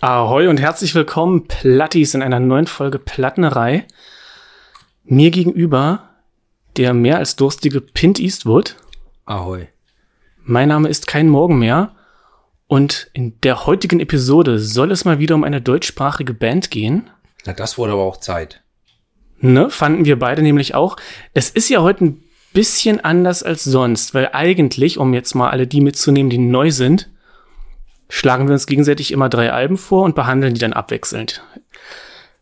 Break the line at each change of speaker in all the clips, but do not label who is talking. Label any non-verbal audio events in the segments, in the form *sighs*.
Ahoi und herzlich willkommen, Plattis, in einer neuen Folge Plattenerei. Mir gegenüber der mehr als durstige Pint Eastwood.
Ahoi.
Mein Name ist kein Morgen mehr. Und in der heutigen Episode soll es mal wieder um eine deutschsprachige Band gehen.
Na, das wurde aber auch Zeit.
Ne, fanden wir beide nämlich auch. Es ist ja heute ein bisschen anders als sonst, weil eigentlich, um jetzt mal alle die mitzunehmen, die neu sind, schlagen wir uns gegenseitig immer drei Alben vor und behandeln die dann abwechselnd.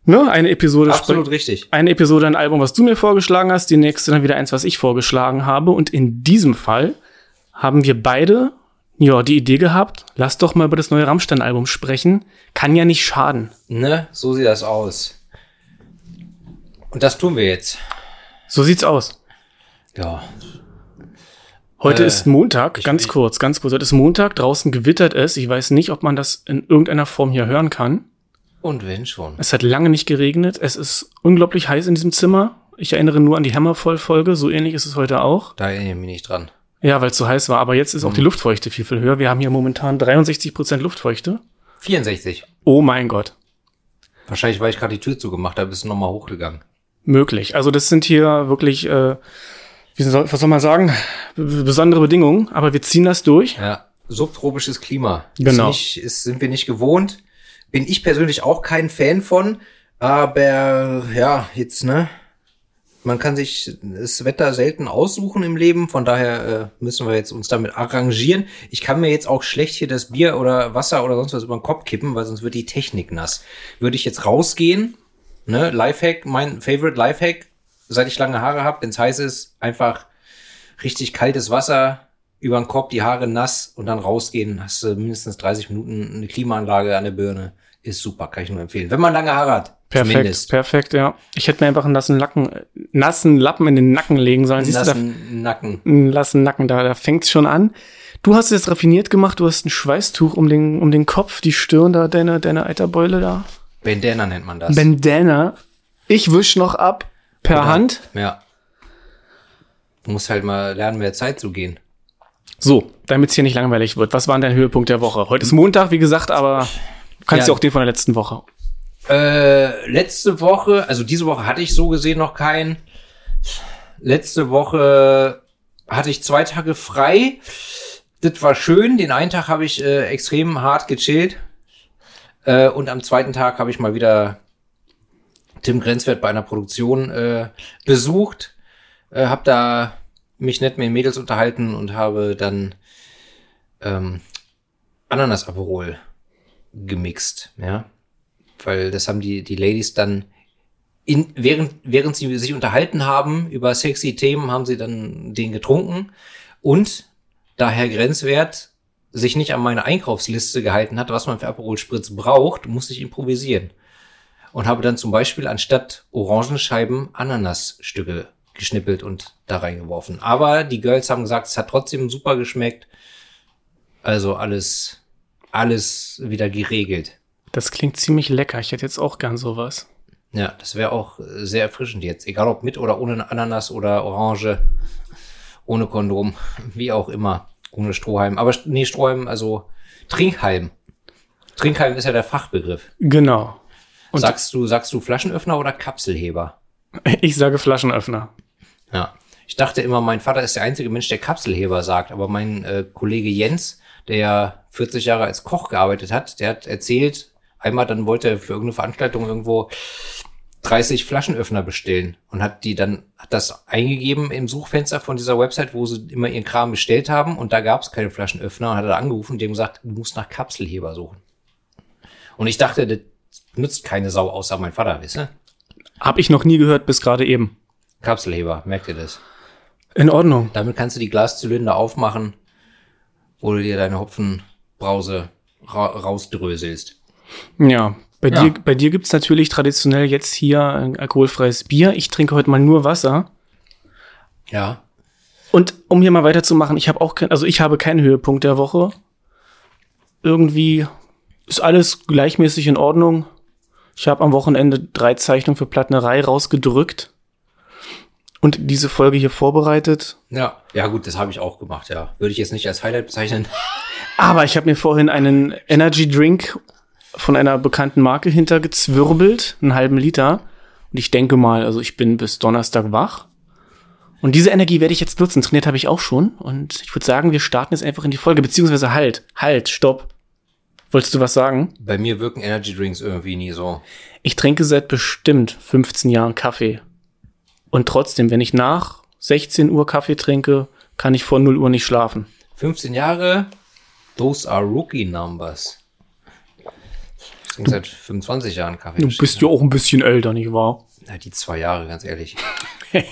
Ne, eine Episode.
Absolut richtig.
Eine Episode ein Album, was du mir vorgeschlagen hast, die nächste dann wieder eins, was ich vorgeschlagen habe. Und in diesem Fall haben wir beide ja, die Idee gehabt, lass doch mal über das neue Rammstein-Album sprechen. Kann ja nicht schaden.
Ne, so sieht das aus. Und das tun wir jetzt.
So sieht's aus.
Ja.
Heute
Äh,
ist Montag, ganz
ich-
kurz, ganz kurz. Heute ist Montag, draußen gewittert es. Ich weiß nicht, ob man das in irgendeiner Form hier hören kann.
Und wenn schon.
Es hat lange nicht geregnet. Es ist unglaublich heiß in diesem Zimmer. Ich erinnere nur an die Hammervoll-Folge. So ähnlich ist es heute auch.
Da erinnere ich mich nicht dran.
Ja, weil es so heiß war. Aber jetzt ist
Mhm.
auch die Luftfeuchte viel, viel höher. Wir haben hier momentan 63 Prozent Luftfeuchte.
64.
Oh mein Gott.
Wahrscheinlich, weil ich gerade die Tür zugemacht habe, bist du nochmal hochgegangen.
möglich. Also das sind hier wirklich, äh, wie soll, was soll man sagen, besondere Bedingungen, aber wir ziehen das durch.
Ja. Subtropisches Klima.
Genau.
Ist nicht, ist, sind wir nicht gewohnt. Bin ich persönlich auch kein Fan von. Aber ja, jetzt, ne? Man kann sich das Wetter selten aussuchen im Leben, von daher äh, müssen wir jetzt uns damit arrangieren. Ich kann mir jetzt auch schlecht hier das Bier oder Wasser oder sonst was über den Kopf kippen, weil sonst wird die Technik nass. Würde ich jetzt rausgehen, ne, Lifehack, mein Favorite Lifehack, seit ich lange Haare habe, wenn es heiß ist, einfach richtig kaltes Wasser über den Kopf, die Haare nass und dann rausgehen, hast du mindestens 30 Minuten eine Klimaanlage an der Birne. Ist super, kann ich nur empfehlen. Wenn man lange Haare hat.
Perfekt,
Zumindest.
perfekt, ja. Ich hätte mir einfach einen nassen Lacken, äh, nassen Lappen in den Nacken legen sollen. Siehst du, da,
Nassen Nacken.
einen nassen Nacken, da, da fängt's schon an. Du hast es raffiniert gemacht, du hast ein Schweißtuch um den, um den Kopf, die Stirn da, deine, deine Eiterbeule da.
Bandana nennt man das.
Bandana. Ich wisch noch ab per
Oder-
Hand.
Ja. Du musst halt mal lernen, mehr Zeit zu gehen.
So, damit es hier nicht langweilig wird. Was war denn dein Höhepunkt der Woche? Heute ist Montag, wie gesagt, aber du kannst
Ja.
ja auch den von der letzten Woche.
Äh, letzte Woche, also diese Woche hatte ich so gesehen noch keinen. Letzte Woche hatte ich zwei Tage frei. Das war schön. Den einen Tag habe ich äh, extrem hart gechillt. Äh, und am zweiten Tag habe ich mal wieder Tim Grenzwert bei einer Produktion äh, besucht. Äh, hab da mich nett mit Mädels unterhalten und habe dann ähm, Ananas-Aperol gemixt, ja weil das haben die, die Ladies dann in, während, während sie sich unterhalten haben über sexy Themen, haben sie dann den getrunken. Und da Herr Grenzwert sich nicht an meine Einkaufsliste gehalten hat, was man für Aperol Spritz braucht, musste ich improvisieren. Und habe dann zum Beispiel anstatt Orangenscheiben Ananasstücke geschnippelt und da reingeworfen. Aber die Girls haben gesagt, es hat trotzdem super geschmeckt. Also alles, alles wieder geregelt.
Das klingt ziemlich lecker. Ich hätte jetzt auch gern sowas.
Ja, das wäre auch sehr erfrischend jetzt. Egal ob mit oder ohne Ananas oder Orange, ohne Kondom, wie auch immer. Ohne Strohhalm. Aber nee, Strohhalm, also Trinkhalm. Trinkhalm ist ja der Fachbegriff.
Genau. Und-
sagst du, sagst du Flaschenöffner oder Kapselheber?
Ich sage Flaschenöffner.
Ja. Ich dachte immer, mein Vater ist der einzige Mensch, der Kapselheber sagt. Aber mein äh, Kollege Jens, der ja 40 Jahre als Koch gearbeitet hat, der hat erzählt, einmal dann wollte er für irgendeine Veranstaltung irgendwo 30 Flaschenöffner bestellen und hat die dann, hat das eingegeben im Suchfenster von dieser Website, wo sie immer ihren Kram bestellt haben und da gab es keine Flaschenöffner und hat er angerufen und haben gesagt, du musst nach Kapselheber suchen. Und ich dachte, das nützt keine Sau außer mein Vater, wisst ihr?
Hab ich noch nie gehört bis gerade eben.
Kapselheber, merkt ihr das?
In Ordnung.
Damit kannst du die Glaszylinder aufmachen, wo du dir deine Hopfenbrause ra rausdröselst.
Ja. Bei
Ja.
dir, bei dir gibt's natürlich traditionell jetzt hier ein alkoholfreies Bier. Ich trinke heute mal nur Wasser.
Ja.
Und um hier mal weiterzumachen, ich habe auch kein, also ich habe keinen Höhepunkt der Woche. Irgendwie ist alles gleichmäßig in Ordnung. Ich habe am Wochenende drei Zeichnungen für Plattnerei rausgedrückt und diese Folge hier vorbereitet.
Ja. Ja, gut, das habe ich auch gemacht, ja. Würde ich jetzt nicht als Highlight bezeichnen. *laughs*
Aber ich habe mir vorhin einen Energy Drink von einer bekannten Marke hintergezwirbelt, einen halben Liter. Und ich denke mal, also ich bin bis Donnerstag wach. Und diese Energie werde ich jetzt nutzen. Trainiert habe ich auch schon. Und ich würde sagen, wir starten jetzt einfach in die Folge. Beziehungsweise halt, halt, stopp. Wolltest du was sagen?
Bei mir wirken Energy Drinks irgendwie nie so.
Ich trinke seit bestimmt 15 Jahren Kaffee. Und trotzdem, wenn ich nach 16 Uhr Kaffee trinke, kann ich vor 0 Uhr nicht schlafen.
15 Jahre, those are rookie numbers. Ich trinke seit 25 Jahren Kaffee.
Du bist ja auch ein bisschen älter, nicht wahr?
Na, die zwei Jahre, ganz ehrlich. *laughs*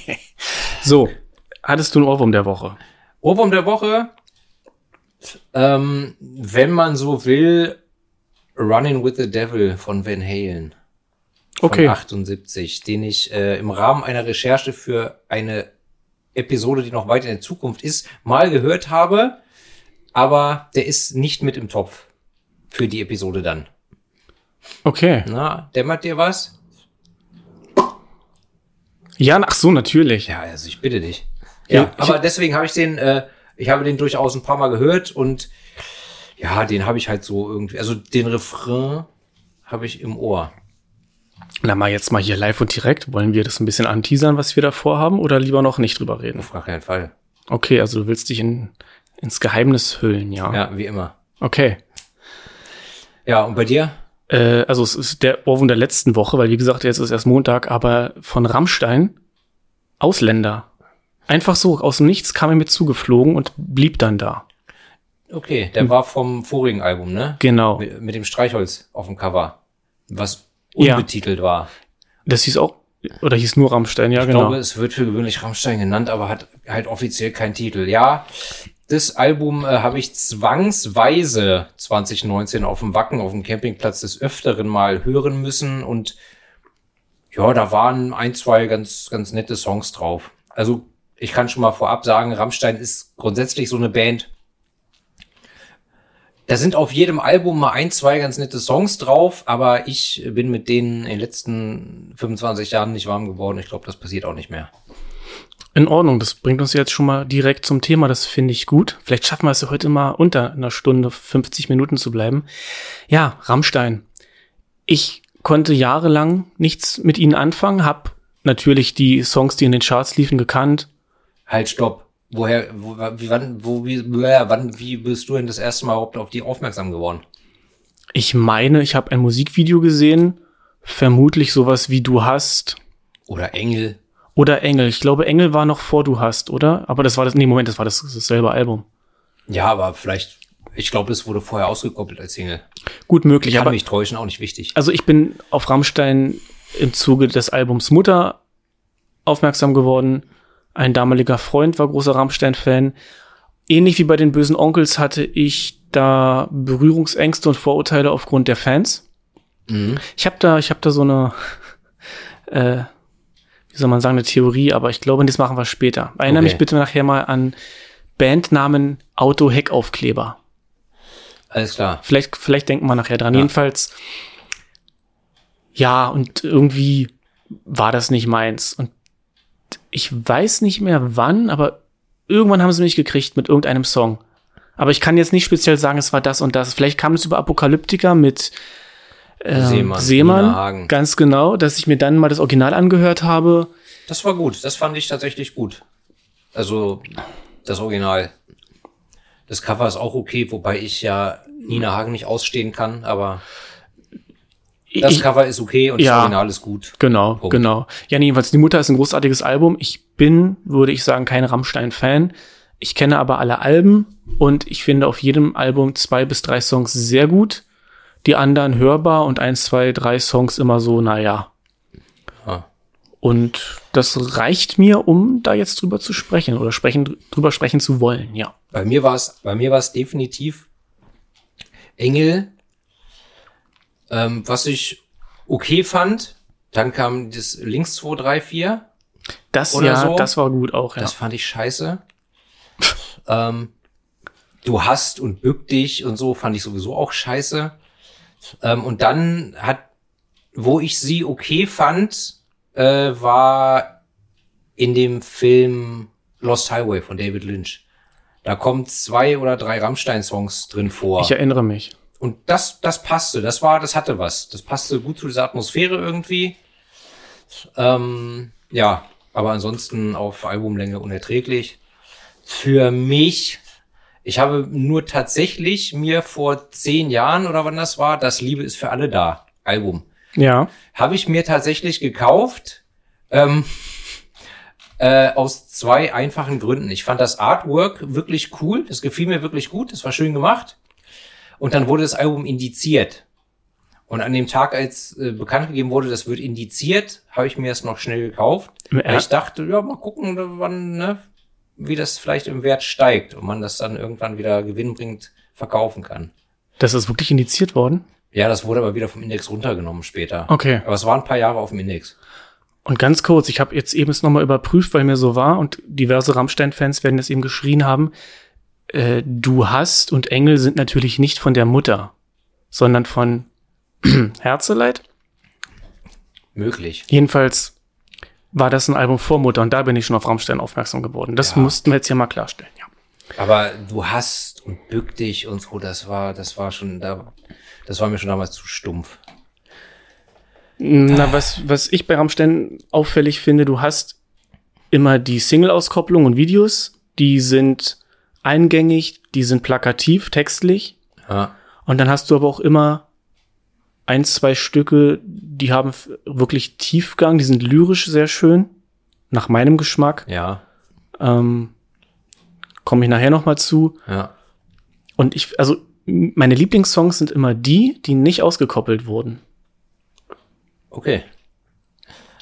So, hattest du einen Ohrwurm der Woche?
Ohrwurm der Woche. Ähm, wenn man so will, Running with the Devil von Van Halen. Von
Okay.
78, den ich äh, im Rahmen einer Recherche für eine Episode, die noch weit in der Zukunft ist, mal gehört habe. Aber der ist nicht mit im Topf für die Episode dann.
Okay.
Na, dämmert dir was?
Ja, ach so, natürlich.
Ja, also ich bitte dich.
Ja,
Ja, aber deswegen habe ich den, äh, ich habe den durchaus ein paar Mal gehört und ja, den habe ich halt so irgendwie, also den Refrain habe ich im Ohr.
Na mal jetzt mal hier live und direkt. Wollen wir das ein bisschen anteasern, was wir da vorhaben, oder lieber noch nicht drüber reden?
Auf gar keinen Fall.
Okay, also du willst dich in, ins Geheimnis hüllen, ja.
Ja, wie immer.
Okay.
Ja, und bei dir?
Äh, also es ist der Ohrwurm der letzten Woche, weil wie gesagt, jetzt ist erst Montag, aber von Rammstein, Ausländer. Einfach so, aus dem Nichts kam er mir zugeflogen und blieb dann da.
Okay, der war vom vorigen Album, ne?
Genau.
Mit, mit dem Streichholz auf dem Cover, was
Ja.
unbetitelt war.
Das hieß auch, oder hieß nur Rammstein, ja,
Ich
genau.
glaube, es wird für gewöhnlich Rammstein genannt, aber hat halt offiziell keinen Titel. Ja, das Album äh, habe ich zwangsweise 2019 auf dem Wacken, auf dem Campingplatz des Öfteren mal hören müssen und ja, da waren ein, zwei ganz, ganz nette Songs drauf. Also ich kann schon mal vorab sagen, Rammstein ist grundsätzlich so eine Band. Da sind auf jedem Album mal ein, zwei ganz nette Songs drauf, aber ich bin mit denen in den letzten 25 Jahren nicht warm geworden. Ich glaube, das passiert auch nicht mehr.
In Ordnung, das bringt uns jetzt schon mal direkt zum Thema, das finde ich gut. Vielleicht schaffen wir es heute mal unter einer Stunde, 50 Minuten zu bleiben. Ja, Rammstein. Ich konnte jahrelang nichts mit ihnen anfangen, hab natürlich die Songs, die in den Charts liefen, gekannt.
Halt, stopp. Woher, wo, wie, wann, wo, wie, wann, wie bist du denn das erste Mal überhaupt auf die aufmerksam geworden?
Ich meine, ich habe ein Musikvideo gesehen, vermutlich sowas wie Du hast
Oder Engel?
oder Engel. Ich glaube, Engel war noch vor Du hast, oder? Aber das war das, nee, Moment, das war das, dasselbe Album.
Ja, aber vielleicht, ich glaube, es wurde vorher ausgekoppelt als Single.
Gut möglich,
Kann
aber
mich täuschen, auch nicht wichtig.
Also ich bin auf Rammstein im Zuge des Albums Mutter aufmerksam geworden. Ein damaliger Freund war großer Rammstein-Fan. Ähnlich wie bei den bösen Onkels hatte ich da Berührungsängste und Vorurteile aufgrund der Fans.
Mhm.
Ich habe da, ich habe da so eine, *laughs* äh, wie soll man sagen, eine Theorie, aber ich glaube, das machen wir später. Erinnere
Okay.
mich bitte nachher mal an Bandnamen Auto-Heckaufkleber.
Alles klar.
Vielleicht, vielleicht denken wir nachher dran.
Ja.
Jedenfalls, ja, und irgendwie war das nicht meins. Und ich weiß nicht mehr wann, aber irgendwann haben sie mich gekriegt mit irgendeinem Song. Aber ich kann jetzt nicht speziell sagen, es war das und das. Vielleicht kam es über Apokalyptika mit äh,
Seemann,
Seemann, ganz genau, dass ich mir dann mal das Original angehört habe.
Das war gut. Das fand ich tatsächlich gut. Also, das Original. Das Cover ist auch okay, wobei ich ja Nina Hagen nicht ausstehen kann, aber das
ich,
Cover ist okay und
Ja.
das Original ist gut.
Genau,
Punkt.
genau. Ja, nee, jedenfalls, Die Mutter ist ein großartiges Album. Ich bin, würde ich sagen, kein Rammstein-Fan. Ich kenne aber alle Alben und ich finde auf jedem Album zwei bis drei Songs sehr gut. Die anderen hörbar und eins, zwei, drei Songs immer so, naja.
Ja.
Und das reicht mir, um da jetzt drüber zu sprechen oder sprechen, drüber sprechen zu wollen, ja.
Bei mir war es, bei mir war es definitiv Engel, ähm, was ich okay fand. Dann kam das Links 2, 3, 4.
Das,
Oder
ja,
so.
das war gut auch, ja.
Das fand ich scheiße. ähm, du hast und bück dich und so fand ich sowieso auch scheiße. Ähm, und dann hat, wo ich sie okay fand, äh, war in dem Film Lost Highway von David Lynch. Da kommen zwei oder drei Rammstein-Songs drin vor.
Ich erinnere mich.
Und das, das passte, das war, das hatte was. Das passte gut zu dieser Atmosphäre irgendwie. Ähm, ja, aber ansonsten auf Albumlänge unerträglich. Für mich, ich habe nur tatsächlich mir vor zehn Jahren oder wann das war, das Liebe ist für alle da, Album.
Ja.
Habe ich mir tatsächlich gekauft. Ähm, *laughs* äh, aus zwei einfachen Gründen. Ich fand das Artwork wirklich cool. Das gefiel mir wirklich gut. Das war schön gemacht. Und dann wurde das Album indiziert. Und an dem Tag, als äh, bekannt gegeben wurde, das wird indiziert, habe ich mir das noch schnell gekauft.
Ja.
Ich dachte, ja, mal gucken, wann, ne, wie das vielleicht im Wert steigt und man das dann irgendwann wieder gewinnbringend verkaufen kann.
Das ist wirklich indiziert worden?
Ja, das wurde aber wieder vom Index runtergenommen später.
Okay.
Aber es waren ein paar Jahre auf dem Index.
Und ganz kurz, ich habe jetzt eben es nochmal überprüft, weil mir so war und diverse Rammstein-Fans werden es eben geschrien haben. Äh, du hast und Engel sind natürlich nicht von der Mutter, sondern von *clears throat* Herzeleid.
Möglich.
Jedenfalls war das ein Album vor Mutter und da bin ich schon auf Rammstein aufmerksam geworden. Das
Ja.
mussten wir jetzt hier mal klarstellen, ja.
Aber du hast und bück dich und so, das war, das war schon da, das war mir schon damals zu stumpf.
Na, was, was ich bei Rammstein auffällig finde, du hast immer die Single-Auskopplung und Videos, die sind eingängig, die sind plakativ, textlich.
Ja.
Und dann hast du aber auch immer ein, zwei Stücke, die haben wirklich Tiefgang, die sind lyrisch sehr schön, nach meinem Geschmack.
Ja.
Ähm, Komme ich nachher noch mal zu.
Ja.
Und ich, also meine Lieblingssongs sind immer die, die nicht ausgekoppelt wurden.
Okay.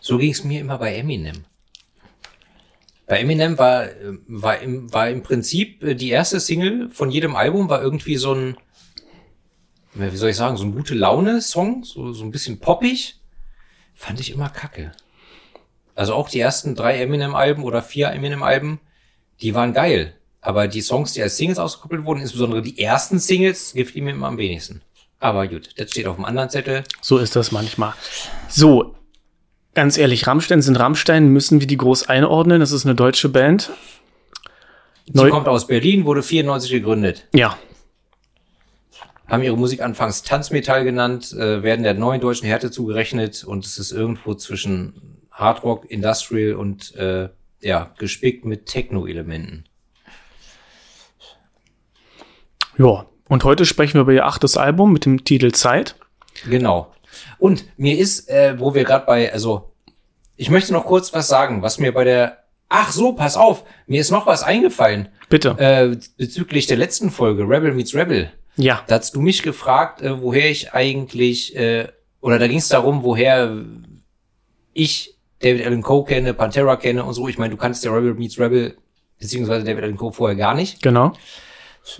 So ging es mir immer bei Eminem. Bei Eminem war, war, im, war im Prinzip äh, die erste Single von jedem Album war irgendwie so ein, wie soll ich sagen, so ein gute Laune-Song, so, so ein bisschen poppig. Fand ich immer kacke. Also auch die ersten drei Eminem-Alben oder vier Eminem-Alben, die waren geil. Aber die Songs, die als Singles ausgekoppelt wurden, insbesondere die ersten Singles, gefielen mir immer am wenigsten. Aber gut, das steht auf dem anderen Zettel.
So ist das manchmal. So, ganz ehrlich, Rammstein sind Rammstein, müssen wir die groß einordnen. Das ist eine deutsche Band.
Sie
Neu-
kommt aus Berlin, wurde 94 gegründet.
Ja,
Haben ihre Musik anfangs Tanzmetall genannt, äh, werden der neuen deutschen Härte zugerechnet und es ist irgendwo zwischen Hardrock, Industrial und äh, ja, gespickt mit Techno-Elementen.
ja. Und heute sprechen wir über ihr achtes Album mit dem Titel Zeit.
Genau. Und mir ist, äh, wo wir gerade bei, also ich möchte noch kurz was sagen, was mir bei der, ach so, pass auf, mir ist noch was eingefallen
Bitte.
äh, bezüglich der letzten Folge, Rebel Meets Rebel.
ja.
Da hast du mich gefragt, äh, woher ich eigentlich, äh, oder da ging es darum, woher ich David Allen Coe kenne, Pantera kenne und so. Ich meine, du kannst der Rebel Meets Rebel, beziehungsweise David Allen Coe vorher gar nicht.
Genau.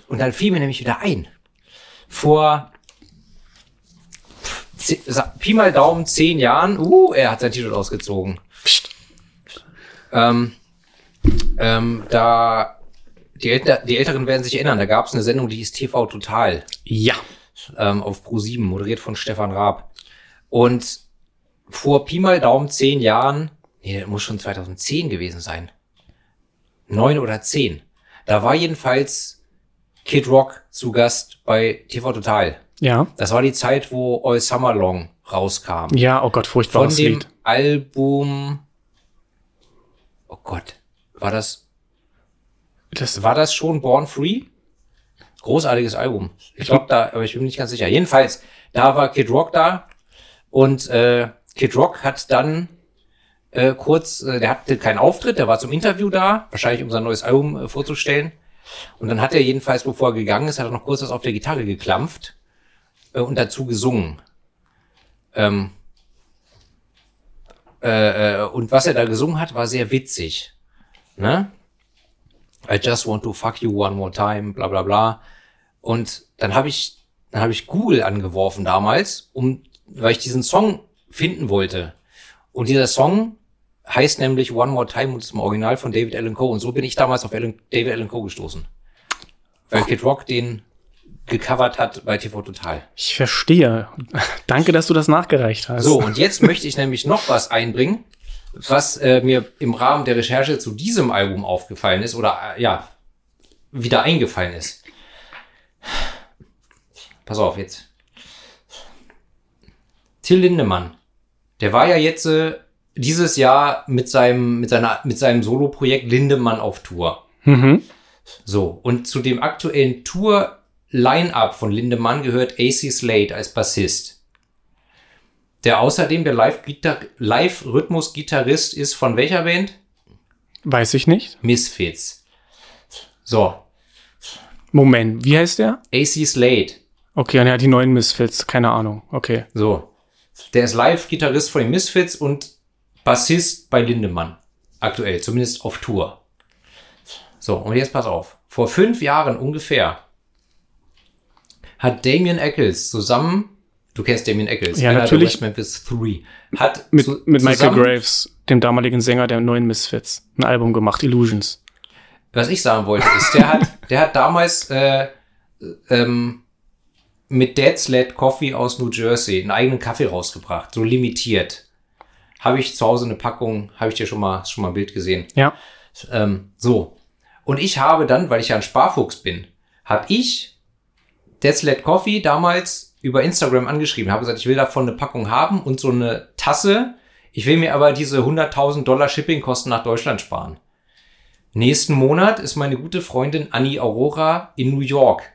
Und dann fiel mir nämlich wieder ein. Vor Pi mal Daumen zehn Jahren, uh, er hat sein T-Shirt ausgezogen.
Psst.
Ähm, ähm, da, die, Älte, die Älteren werden sich erinnern, da gab es eine Sendung, die hieß TV Total.
Ja.
ähm, auf Pro7, moderiert von Stefan Raab. Und vor Pi mal Daumen zehn Jahren, nee, das muss schon 2010 gewesen sein. Neun oder zehn. Da war jedenfalls Kid Rock zu Gast bei TV Total.
Ja.
Das war die Zeit, wo All Summer Long rauskam.
Ja, oh Gott,
Von
furchtbares
dem
Lied.
Album, oh Gott, war das,
Das
war das schon Born Free? Großartiges Album. Ich glaube da, aber ich bin mir nicht ganz sicher. Jedenfalls, da war Kid Rock da und äh, Kid Rock hat dann äh, kurz, äh, der hatte keinen Auftritt, der war zum Interview da, wahrscheinlich um sein neues Album äh, vorzustellen. Und dann hat er jedenfalls, bevor er gegangen ist, hat er noch kurz was auf der Gitarre geklampft äh, und dazu gesungen. Ähm, äh, äh, und was er da gesungen hat, war sehr witzig. Ne? I just want to fuck you one more time, bla bla bla. Und dann habe ich, dann habe ich Google angeworfen damals, um, weil ich diesen Song finden wollte. Und dieser Song heißt nämlich One More Time und ist im Original von David Allen Coe. Und so bin ich damals auf Alan, David Allen Coe gestoßen. Weil Kid Rock den gecovert hat bei TV Total.
Ich verstehe. *laughs* Danke, dass du das nachgereicht hast.
So, und jetzt möchte ich nämlich noch was einbringen, was äh, mir im Rahmen der Recherche zu diesem Album aufgefallen ist oder äh, ja, wieder eingefallen ist. Pass auf jetzt. Till Lindemann, der war ja jetzt äh, dieses Jahr mit seinem, mit seiner, mit seinem Solo-Projekt Lindemann auf Tour.
Mhm.
So, und zu dem aktuellen Tour-Line-Up von Lindemann gehört AC Slade als Bassist. Der außerdem der Live-Rhythmus-Gitarrist ist von welcher Band?
Weiß ich nicht.
Misfits. So,
Moment, wie heißt der?
AC Slade.
Okay, und er hat die neuen Misfits, keine Ahnung. Okay.
So. Der ist Live-Gitarrist von den Misfits und Bassist bei Lindemann. Aktuell, zumindest auf Tour. So, und jetzt pass auf. Vor fünf Jahren ungefähr hat Damien Eccles zusammen, du kennst Damien Eccles,
Ja, natürlich.
West Memphis 3, hat
Mit,
zu-
mit Michael Graves, dem damaligen Sänger der neuen Misfits, ein Album gemacht, Illusions.
was ich sagen wollte, ist, der hat, *laughs* der hat damals äh, ähm, mit Dad's Led Coffee aus New Jersey einen eigenen Kaffee rausgebracht, so limitiert. Habe ich zu Hause eine Packung, habe ich dir schon mal, schon mal ein Bild gesehen.
Ja.
Ähm, so. Und ich habe dann, weil ich ja ein Sparfuchs bin, habe ich Led Coffee damals über Instagram angeschrieben, habe gesagt, ich will davon eine Packung haben und so eine Tasse. Ich will mir aber diese 100.000 Dollar Shippingkosten nach Deutschland sparen. Nächsten Monat ist meine gute Freundin Annie Aurora in New York.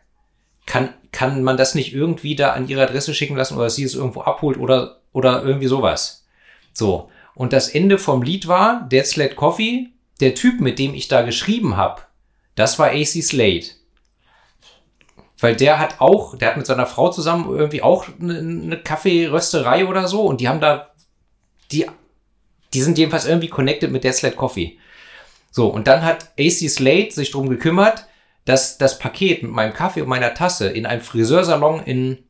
Kann, kann man das nicht irgendwie da an ihre Adresse schicken lassen oder sie es irgendwo abholt oder, oder irgendwie sowas? So. Und das Ende vom Lied war Dead Sled Coffee. Der Typ, mit dem ich da geschrieben habe, das war AC Slade. Weil der hat auch, der hat mit seiner Frau zusammen irgendwie auch eine, Kaffeerösterei oder so und die haben da, die, die sind jedenfalls irgendwie connected mit Dead Sled Coffee. So, und dann hat AC Slade sich drum gekümmert, dass das Paket mit meinem Kaffee und meiner Tasse in einem Friseursalon in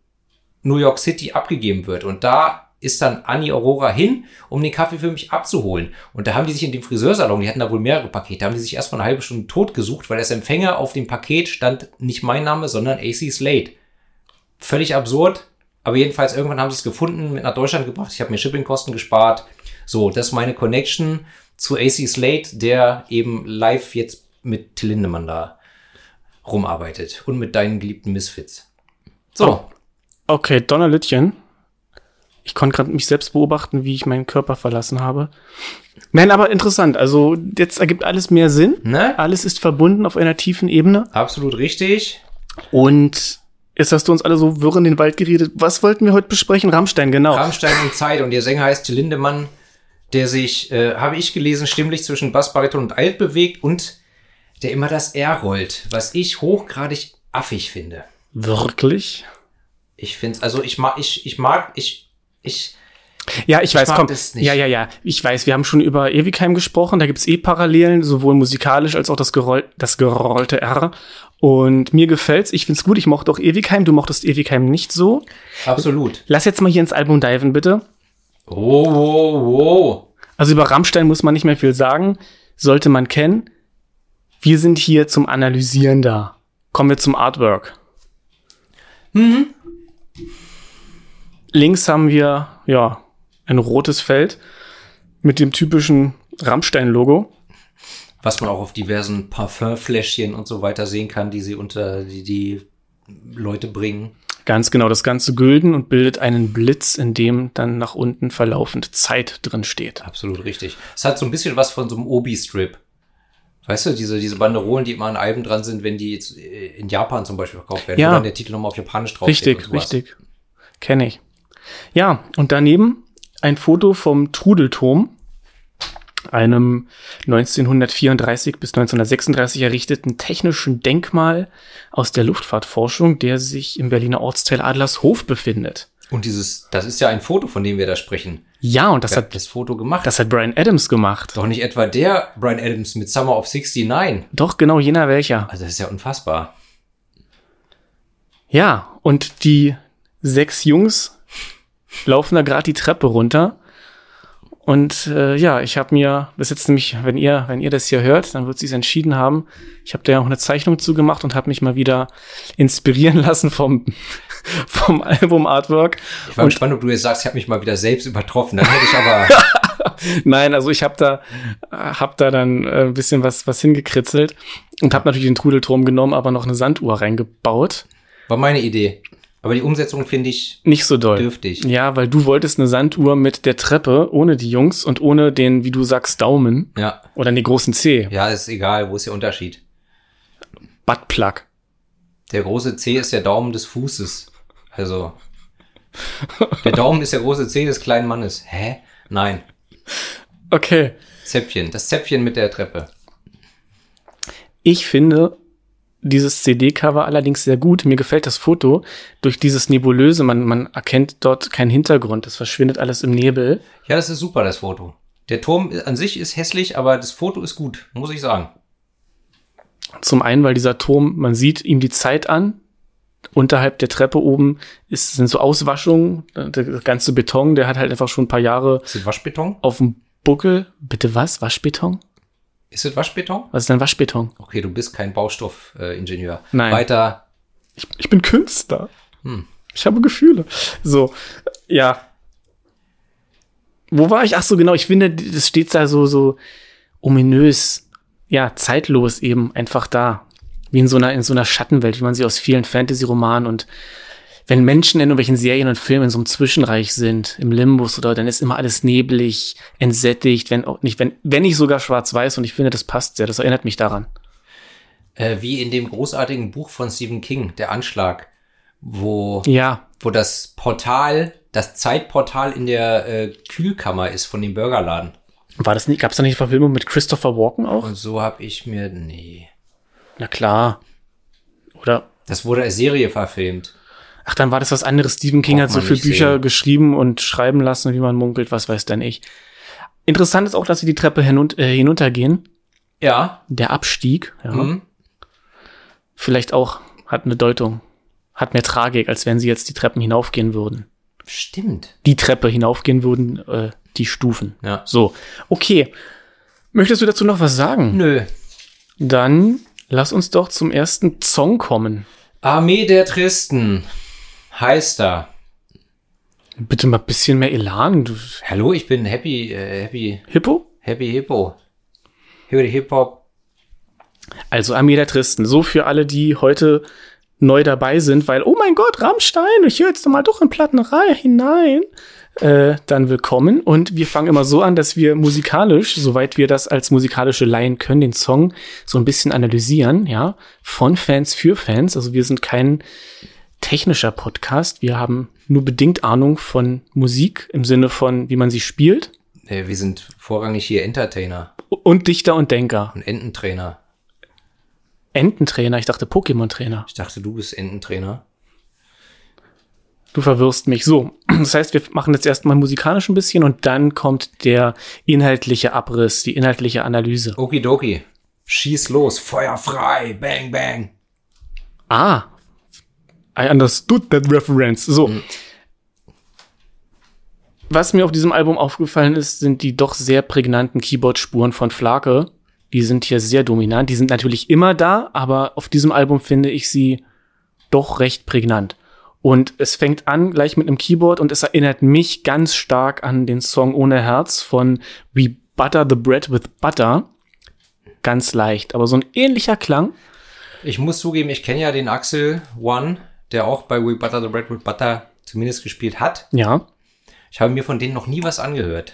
New York City abgegeben wird. Und da ist dann Annie Aurora hin, um den Kaffee für mich abzuholen. Und da haben die sich in dem Friseursalon, die hatten da wohl mehrere Pakete, haben die sich erstmal eine halbe Stunde tot gesucht, weil das Empfänger auf dem Paket stand nicht mein Name, sondern AC Slade. Völlig absurd. Aber jedenfalls irgendwann haben sie es gefunden, mit nach Deutschland gebracht. Ich habe mir Shippingkosten gespart. So, das ist meine Connection zu AC Slade, der eben live jetzt mit Till Lindemann da rumarbeitet und mit deinen geliebten Misfits. So.
Okay, Donnerlütchen. Ich konnte gerade mich selbst beobachten, wie ich meinen Körper verlassen habe. Nein, aber interessant. Also jetzt ergibt alles mehr Sinn.
ne?
Alles ist verbunden auf einer tiefen Ebene.
Absolut richtig.
Und jetzt hast du uns alle so wirr in den Wald geredet. Was wollten wir heute besprechen? Rammstein, genau.
Rammstein und Zeit und der Sänger heißt Till Lindemann, der sich, äh, habe ich gelesen, stimmlich zwischen Bass, Bariton und Alt bewegt und der immer das R rollt, was ich hochgradig affig finde.
Wirklich?
Ich finde es, also ich mag, ich, ich mag, ich, ich,
Ja, ich weiß,
mag
komm.
das nicht.
Ja, ja, ja. Ich weiß, wir haben schon über Ewigheim gesprochen. Da gibt's eh Parallelen, sowohl musikalisch als auch das, geroll das gerollte R. Und mir gefällt's. Ich find's gut. Ich mochte auch Ewigheim. Du mochtest Ewigheim nicht so.
absolut.
Lass jetzt mal hier ins Album diven, bitte.
Oh, oh, oh.
Also über Rammstein muss man nicht mehr viel sagen. Sollte man kennen. Wir sind hier zum Analysieren da. Kommen wir zum Artwork. Links haben wir, ja, ein rotes Feld mit dem typischen Rammstein-Logo.
Was man auch auf diversen Parfümfläschchen und so weiter sehen kann, die sie unter, die, die Leute bringen.
Ganz genau, das Ganze gülden und bildet einen Blitz, in dem dann nach unten verlaufend Zeit drin steht.
Absolut richtig. Es hat so ein bisschen was von so einem Obi-Strip. Weißt du, diese, diese Banderolen, die immer an Alben dran sind, wenn die jetzt äh, in Japan zum Beispiel verkauft werden,
Ja.
wo dann der Titel nochmal auf Japanisch draufsteht.
Richtig, richtig. Kenne ich. Ja, und daneben ein Foto vom Trudelturm, einem 1934 bis 1936 errichteten technischen Denkmal aus der Luftfahrtforschung, der sich im Berliner Ortsteil Adlershof befindet.
Und dieses, das ist ja ein Foto, von dem wir da sprechen.
Ja, und das
Wer hat das Foto gemacht?
das hat Brian Adams gemacht.
Doch nicht etwa der Brian Adams mit Summer of 69.
Doch, genau jener welcher.
Also das ist ja unfassbar.
Ja, und die sechs Jungs laufen da gerade die Treppe runter. Und äh, ja, ich habe mir, das ist jetzt nämlich, wenn ihr, wenn ihr das hier hört, dann wird sie es entschieden haben. Ich habe da ja auch eine Zeichnung zugemacht und habe mich mal wieder inspirieren *laughs* lassen vom, vom Album-Artwork.
Ich war
Und-
gespannt, ob du jetzt sagst, ich habe mich mal wieder selbst übertroffen. Dann hätte ich aber. *laughs*
Nein, also ich habe da, hab da dann äh, ein bisschen was, was hingekritzelt und habe natürlich den Trudelturm genommen, aber noch eine Sanduhr reingebaut.
War meine Idee. Aber die Umsetzung finde ich
Nicht so doll.
dürftig.
Ja, weil du wolltest eine Sanduhr mit der Treppe, ohne die Jungs und ohne den, wie du sagst, Daumen
Ja.
oder den großen C.
Ja, ist egal. Wo ist der Unterschied?
Buttplug.
Der große C ist der Daumen des Fußes. Also. Der Daumen ist der große C des kleinen Mannes. Hä? Nein.
Okay.
Zäpfchen. Das Zäpfchen mit der Treppe.
Ich finde dieses CD-Cover allerdings sehr gut. Mir gefällt das Foto durch dieses Nebulöse. Man, man erkennt dort keinen Hintergrund. Es verschwindet alles im Nebel.
Ja, das ist super, das Foto. Der Turm an sich ist hässlich, aber das Foto ist gut, muss ich sagen.
Zum einen, weil dieser Turm, man sieht ihm die Zeit an. Unterhalb der Treppe oben ist, sind so Auswaschungen. Der ganze Beton, der hat halt einfach schon ein paar Jahre
Ist das Waschbeton?
auf dem Buckel. Bitte was? Waschbeton?
Ist das Waschbeton?
Was ist denn Waschbeton?
Okay, du bist kein Baustoffingenieur. Äh.
Nein.
Weiter.
Ich, ich bin Künstler.
Hm.
Ich habe Gefühle. So, ja. Wo war ich? Ach so, genau. Ich finde, das steht da so, so ominös, ja, zeitlos eben einfach da. Wie in so einer, in so einer Schattenwelt, wie man sie aus vielen Fantasy-Romanen und wenn Menschen in irgendwelchen Serien und Filmen in so einem Zwischenreich sind, im Limbus oder dann ist immer alles neblig, entsättigt, wenn auch nicht, wenn, wenn nicht sogar schwarz-weiß und ich finde, das passt sehr. Das erinnert mich daran.
Äh, wie in dem großartigen Buch von Stephen King, Der Anschlag, wo,
Ja,
wo das Portal, das Zeitportal in der äh, Kühlkammer ist von dem Burgerladen.
war das nicht, gab es da nicht eine Verfilmung mit Christopher Walken auch?
Und so habe ich mir, nee.
Na klar. Oder
Das wurde als Serie verfilmt.
Ach, dann war das was anderes. Stephen King
Braucht
hat so viele Bücher
sehen.
geschrieben und schreiben lassen, wie man munkelt, was weiß denn ich. Interessant ist auch, dass sie die Treppe hinunt äh, hinuntergehen.
Ja.
Der Abstieg, ja.
Mhm.
Vielleicht auch hat eine Deutung. Hat mehr Tragik, als wenn sie jetzt die Treppen hinaufgehen würden.
Stimmt.
Die Treppe hinaufgehen würden, äh, die Stufen.
Ja.
So, okay. Möchtest du dazu noch was sagen?
Nö.
Dann lass uns doch zum ersten Song kommen.
Armee der Tristen heißt da.
Bitte mal ein bisschen mehr Elan. Du
Hallo, ich bin Happy, äh, Happy,
Hippo?
Happy Hippo. Happy Hip Hop.
Also Armee der Tristen. So für alle, die heute neu dabei sind, weil, oh mein Gott, Rammstein, ich höre jetzt mal doch in Plattenreihe hinein. Äh, dann willkommen. Und wir fangen immer so an, dass wir musikalisch, soweit wir das als musikalische Laien können, den Song so ein bisschen analysieren, ja, von Fans für Fans. Also wir sind kein technischer Podcast. Wir haben nur bedingt Ahnung von Musik im Sinne von, wie man sie spielt.
Äh, wir sind vorrangig hier Entertainer
Und Dichter und Denker.
und Ententrainer.
Ententrainer, ich dachte Pokémon-Trainer.
Ich dachte, du bist Ententrainer.
Du verwirrst mich. So, *clears throat* das heißt, wir machen jetzt erstmal musikalisch ein bisschen und dann kommt der inhaltliche Abriss, die inhaltliche Analyse.
Okidoki. Schieß los. Feuer frei. Bang, bang.
Ah, I understood that reference. So. Was mir auf diesem Album aufgefallen ist, sind die doch sehr prägnanten Keyboard-Spuren von Flake. Die sind hier sehr dominant. Die sind natürlich immer da, aber auf diesem Album finde ich sie doch recht prägnant. Und es fängt an gleich mit einem Keyboard und es erinnert mich ganz stark an den Song Ohne Herz von We Butter the Bread with Butter. Ganz leicht, aber so ein ähnlicher Klang.
Ich muss zugeben, ich kenne ja den Axel One, der auch bei We Butter the Bread with Butter zumindest gespielt hat.
Ja,
Ich habe mir von denen noch nie was angehört.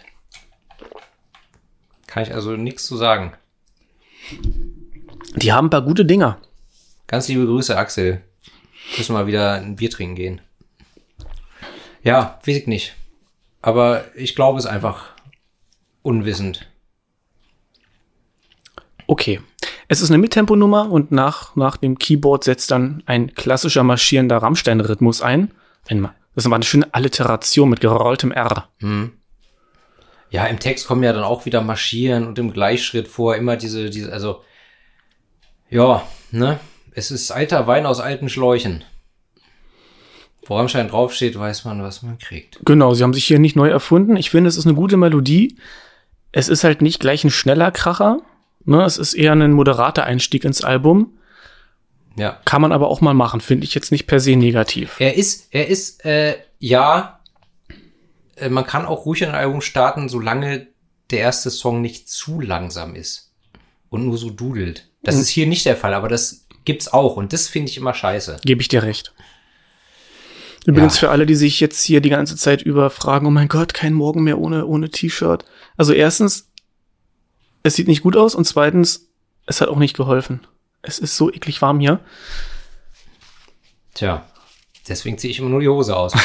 Kann ich also nichts zu sagen.
die haben ein paar gute Dinger.
Ganz liebe Grüße, Axel. Müssen mal wieder ein Bier trinken gehen. Ja, weiß ich nicht. Aber ich glaube es einfach unwissend.
Okay. Es ist eine Mittempo-Nummer und nach, nach dem Keyboard setzt dann ein klassischer marschierender Rammstein-Rhythmus ein. Das war eine schöne Alliteration mit gerolltem R.
Ja, im Text kommen ja dann auch wieder marschieren und im Gleichschritt vor, immer diese, diese, also, ja, ne? Es ist alter Wein aus alten Schläuchen. Wo Rammstein draufsteht, weiß man, was man kriegt.
Genau, sie haben sich hier nicht neu erfunden. Ich finde, es ist eine gute Melodie. Es ist halt nicht gleich ein schneller Kracher. Ne, es ist eher ein moderater Einstieg ins Album.
Ja.
Kann man aber auch mal machen, finde ich jetzt nicht per se negativ.
Er ist, er ist, äh, ja, äh, man kann auch ruhig ein Album starten, solange der erste Song nicht zu langsam ist und nur so dudelt. Das
Mhm.
ist hier nicht der Fall, aber das gibt's auch und das finde ich immer scheiße.
Gebe ich dir recht. Übrigens
Ja.
für alle, die sich jetzt hier die ganze Zeit über fragen, oh mein Gott, kein Morgen mehr ohne, ohne T-Shirt. Also erstens, es sieht nicht gut aus und zweitens, es hat auch nicht geholfen. Es ist so eklig warm hier.
Tja, deswegen ziehe ich immer nur die Hose aus? *laughs*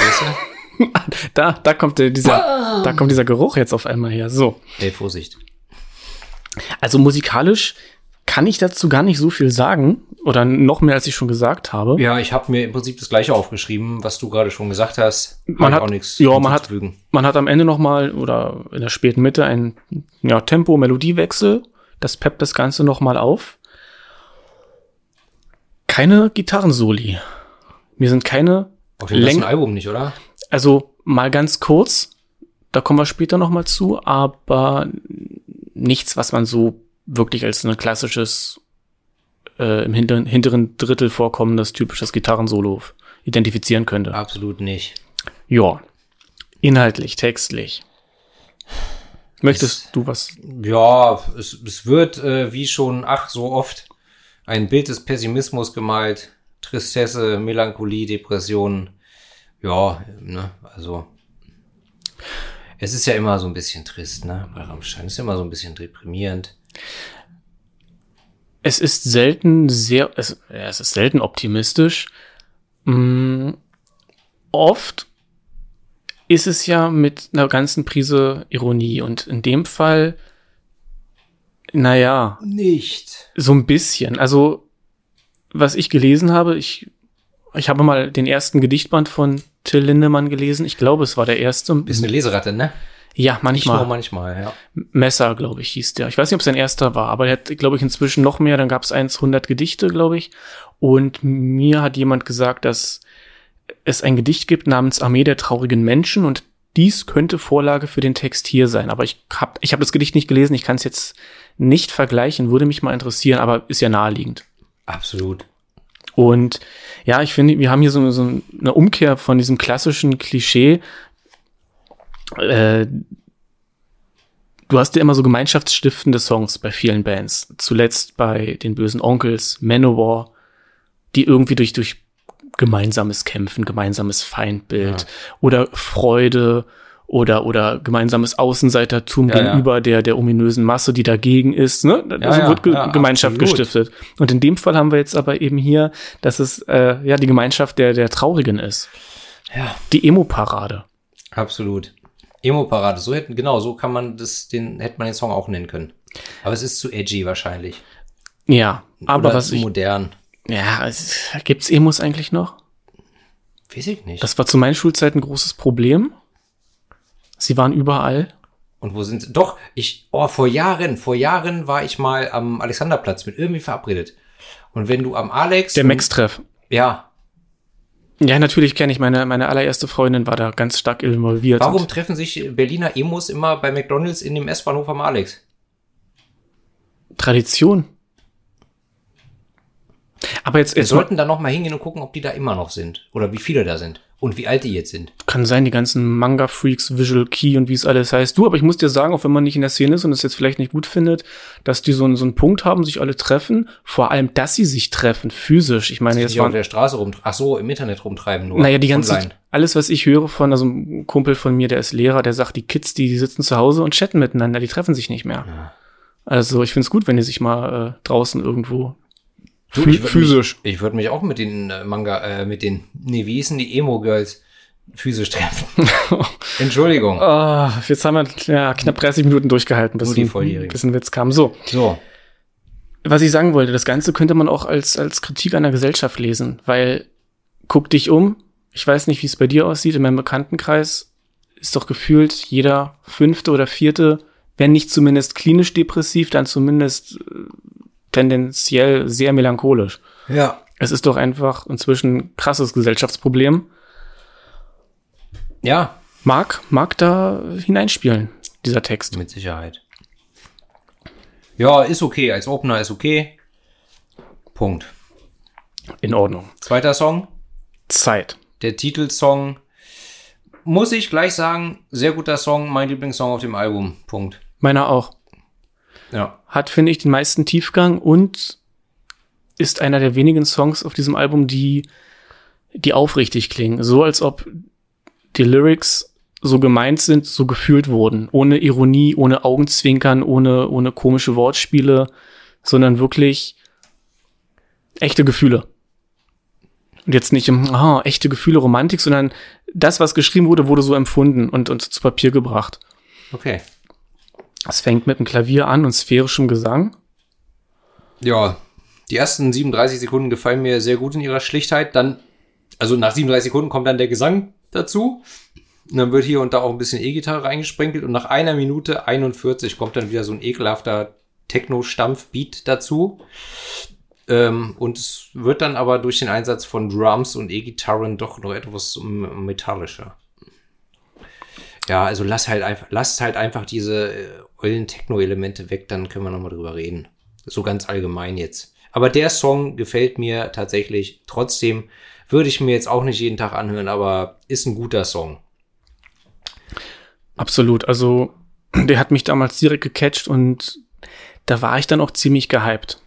Da, da kommt dieser, da kommt dieser Geruch jetzt auf einmal her. So.
Hey, Vorsicht.
Also musikalisch kann ich dazu gar nicht so viel sagen. Oder noch mehr, als ich schon gesagt habe.
Ja, ich habe mir im Prinzip das gleiche aufgeschrieben, was du gerade schon gesagt hast.
Man hat-
auch nichts
ja, man hat-. Man hat am Ende noch mal oder in der späten Mitte ein ja, Tempo-Melodiewechsel. Das peppt das Ganze noch mal auf. Keine Gitarrensoli. Mir sind keine,
Auf dem
Läng-
Album nicht, oder?
also mal ganz kurz, da kommen wir später noch mal zu, aber nichts, was man so wirklich als ein klassisches äh, im hinteren, hinteren Drittel vorkommendes typisches Gitarrensolo identifizieren könnte.
Absolut nicht.
Ja. Inhaltlich, textlich. Möchtest
Es-
du was?
Ja, es, es wird, äh, wie schon, ach, so oft, ein Bild des Pessimismus gemalt. Tristesse, Melancholie, Depression. Ja, ne, also. Es ist ja immer so ein bisschen trist, ne? Bei Rammstein ist ja immer so ein bisschen deprimierend.
Es ist selten sehr, es, ja, es ist selten optimistisch. Mm, oft ist es ja mit einer ganzen Prise Ironie und in dem Fall, naja,
Nicht.
so ein bisschen. Also, was ich gelesen habe, ich, ich habe mal den ersten Gedichtband von Till Lindemann gelesen. Ich glaube, es war der erste.
Bist eine Leseratte, ne?
Ja,
Nicht
manchmal.
nur manchmal, ja.
Messer, glaube ich, hieß der. Ich weiß nicht, ob es sein erster war, aber er hat, glaube ich, inzwischen noch mehr. Dann gab es 100 Gedichte, glaube ich. Und mir hat jemand gesagt, dass es ein Gedicht gibt namens Armee der traurigen Menschen und dies könnte Vorlage für den Text hier sein. Aber ich habe ich hab das Gedicht nicht gelesen, ich kann es jetzt nicht vergleichen, würde mich mal interessieren, aber ist ja naheliegend.
Absolut.
Und ja, ich finde, wir haben hier so, so eine Umkehr von diesem klassischen Klischee. Äh, du hast ja immer so gemeinschaftsstiftende Songs bei vielen Bands. Zuletzt bei den bösen Onkels, Manowar, die irgendwie durch, durch gemeinsames Kämpfen, gemeinsames Feindbild
Ja.
oder Freude oder, oder gemeinsames Außenseitertum
Ja, ja.
gegenüber der, der ominösen Masse, die dagegen ist. Ne? Also
ja,
wird Ge
ja,
Gemeinschaft
absolut.
gestiftet. Und in dem Fall haben wir jetzt aber eben hier, dass es äh, ja die Gemeinschaft der, der Traurigen ist.
Ja.
Die Emo-Parade.
Absolut. Emo-Parade, so hätten, genau, so kann man das, den, hätte man den Song auch nennen können. Aber es ist zu edgy wahrscheinlich.
Ja, aber
Oder
was
zu
ich.
modern.
Ja, es, gibt's Emos eigentlich noch?
Weiß ich nicht.
Das war zu meinen Schulzeiten ein großes Problem. Sie waren überall.
Und wo sind sie? Doch, ich, oh, vor Jahren, vor Jahren war ich mal am Alexanderplatz mit irgendwie verabredet. Und wenn du am Alex.
Der Max-Treff.
Ja.
Ja, natürlich kenne ich meine, meine allererste Freundin war da ganz stark involviert.
Warum treffen sich Berliner Emos immer bei McDonalds in dem S-Bahnhof am Alex?
Tradition. Aber jetzt,
Wir
jetzt mal,
sollten da noch mal hingehen und gucken, ob die da immer noch sind. Oder wie viele da sind. Und wie alt die jetzt sind.
kann sein, die ganzen Manga-Freaks, Visual Key und wie es alles heißt. Du, aber ich muss dir sagen, auch wenn man nicht in der Szene ist und es jetzt vielleicht nicht gut findet, dass die so, einen- so einen Punkt haben, sich alle treffen. Vor allem, dass sie sich treffen, physisch. Ich meine, jetzt
Die auf der Straße rum, ach so, im Internet rumtreiben nur.
naja, die ganze,
Online.
alles, was ich höre von, also ein Kumpel von mir, der ist Lehrer, der sagt, die Kids, die, die sitzen zu Hause und chatten miteinander, die treffen sich nicht mehr.
Ja.
Also, ich find's gut, wenn die sich mal äh, draußen irgendwo
Du, ich
physisch.
Mich, ich würde mich auch mit den äh, Manga, äh, mit den, nee, wie hießen die Emo-Girls physisch treffen. *laughs* Entschuldigung.
Ah, jetzt haben wir ja, knapp 30 Minuten durchgehalten, bis,
die
ein, bis ein Witz kam. So,
So.
was ich sagen wollte, das Ganze könnte man auch als, als Kritik an der Gesellschaft lesen, weil guck dich um. Ich weiß nicht, wie es bei dir aussieht. In meinem Bekanntenkreis ist doch gefühlt jeder fünfte oder vierte, wenn nicht zumindest klinisch depressiv, dann zumindest äh, tendenziell sehr melancholisch.
Ja.
Es ist doch einfach inzwischen ein krasses Gesellschaftsproblem.
Ja,
Mag, mag da hineinspielen, dieser Text.
mit Sicherheit. Ja, ist okay. Als Opener ist okay. Punkt.
In Ordnung.
Zweiter Song.
Zeit.
Der Titelsong. Muss ich gleich sagen, sehr guter Song, mein Lieblingssong auf dem Album. Punkt.
Meiner auch.
Ja.
Hat, finde ich, den meisten Tiefgang und ist einer der wenigen Songs auf diesem Album, die die aufrichtig klingen. So als ob die Lyrics so gemeint sind, so gefühlt wurden. Ohne Ironie, ohne Augenzwinkern, ohne, ohne komische Wortspiele, sondern wirklich echte Gefühle. Und jetzt nicht im, oh, echte Gefühle, Romantik, sondern das, was geschrieben wurde, wurde so empfunden und, und zu Papier gebracht.
Okay.
Es fängt mit einem Klavier an und sphärischem Gesang.
Ja, die ersten 37 Sekunden gefallen mir sehr gut in ihrer Schlichtheit. Dann, also nach 37 Sekunden kommt dann der Gesang dazu. Und dann wird hier und da auch ein bisschen E-Gitarre reingesprenkelt. Und nach einer Minute 41 kommt dann wieder so ein ekelhafter Techno-Stampf-Beat dazu. Ähm, und es wird dann aber durch den Einsatz von Drums und E-Gitarren doch noch etwas metallischer. Ja, also lass halt einfach, lasst halt einfach diese äh, ollen Techno-Elemente weg, dann können wir nochmal drüber reden. So ganz allgemein jetzt. Aber der Song gefällt mir tatsächlich. Trotzdem würde ich mir jetzt auch nicht jeden Tag anhören, aber ist ein guter Song.
Absolut. Also, *clears throat* der hat mich damals direkt gecatcht und da war ich dann auch ziemlich gehypt.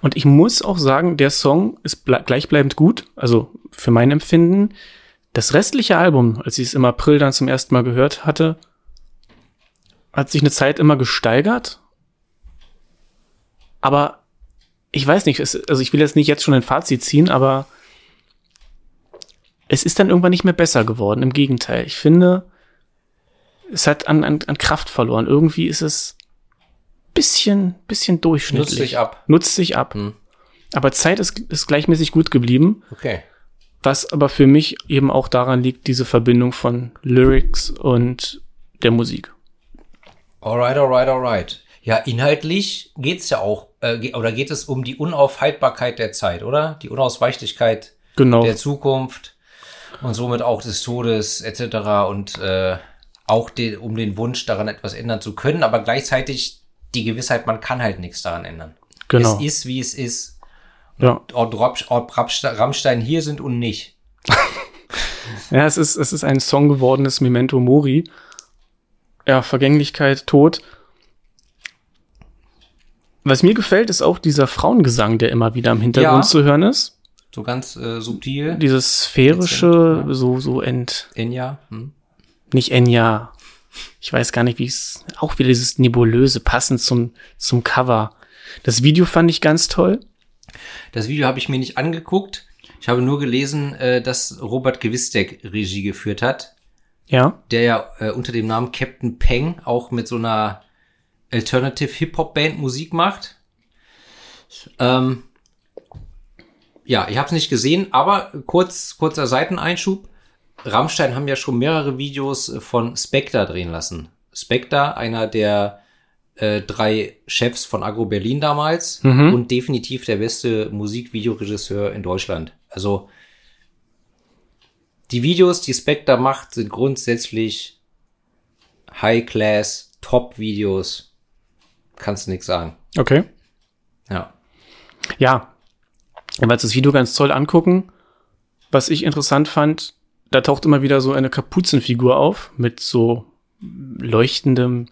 Und ich muss auch sagen, der Song ist gleichbleibend gut, also für mein Empfinden. Das restliche Album, als ich es im April dann zum ersten Mal gehört hatte, hat sich eine Zeit immer gesteigert. Aber ich weiß nicht, es, also ich will jetzt nicht jetzt schon ein Fazit ziehen, aber es ist dann irgendwann nicht mehr besser geworden. Im Gegenteil. Ich finde, es hat an, an, an Kraft verloren. Irgendwie ist es bisschen, bisschen durchschnittlich.
Nutzt sich ab.
Nutzt sich ab. Hm. Aber Zeit ist, ist gleichmäßig gut geblieben.
Okay.
Was aber für mich eben auch daran liegt, diese Verbindung von Lyrics und der Musik.
Alright, alright, alright. Ja, inhaltlich geht's ja auch, äh, oder geht es um die Unaufhaltbarkeit der Zeit, oder? Die Unausweichlichkeit
genau.
der Zukunft und somit auch des Todes etc. Und äh, auch den, um den Wunsch daran etwas ändern zu können, aber gleichzeitig die Gewissheit, man kann halt nichts daran ändern.
Genau.
Es ist, wie es ist.
Ja.
Ob, ob Rammstein hier sind und nicht. *laughs*
ja, es ist, es ist ein Song gewordenes Memento Mori. Ja, Vergänglichkeit, Tod. Was mir gefällt, ist auch dieser Frauengesang, der immer wieder im Hintergrund ja. zu hören ist.
So ganz äh, subtil.
Dieses sphärische, ja. so, so ent.
Enya. Hm.
Nicht Enya. Ich weiß gar nicht, wie es. Auch wieder dieses Nebulöse, passend zum, zum Cover. Das Video fand ich ganz toll.
Das Video habe ich mir nicht angeguckt. Ich habe nur gelesen, äh, dass Robert Gewistek Regie geführt hat.
Ja.
Der ja äh, unter dem Namen Captain Peng auch mit so einer Alternative Hip-Hop-Band Musik macht. Ähm, ja, ich habe es nicht gesehen, aber kurz, kurzer Seiteneinschub. Rammstein haben ja schon mehrere Videos von Spectre drehen lassen. Spectre, einer der äh, drei Chefs von Agro Berlin damals mhm. und definitiv der beste Musikvideoregisseur in Deutschland. Also die Videos, die Spectre macht, sind grundsätzlich High-Class, Top-Videos. Kannst du nichts sagen.
Okay.
Ja.
Ja. Wenn wir uns das Video ganz toll angucken, was ich interessant fand, da taucht immer wieder so eine Kapuzenfigur auf mit so leuchtendem,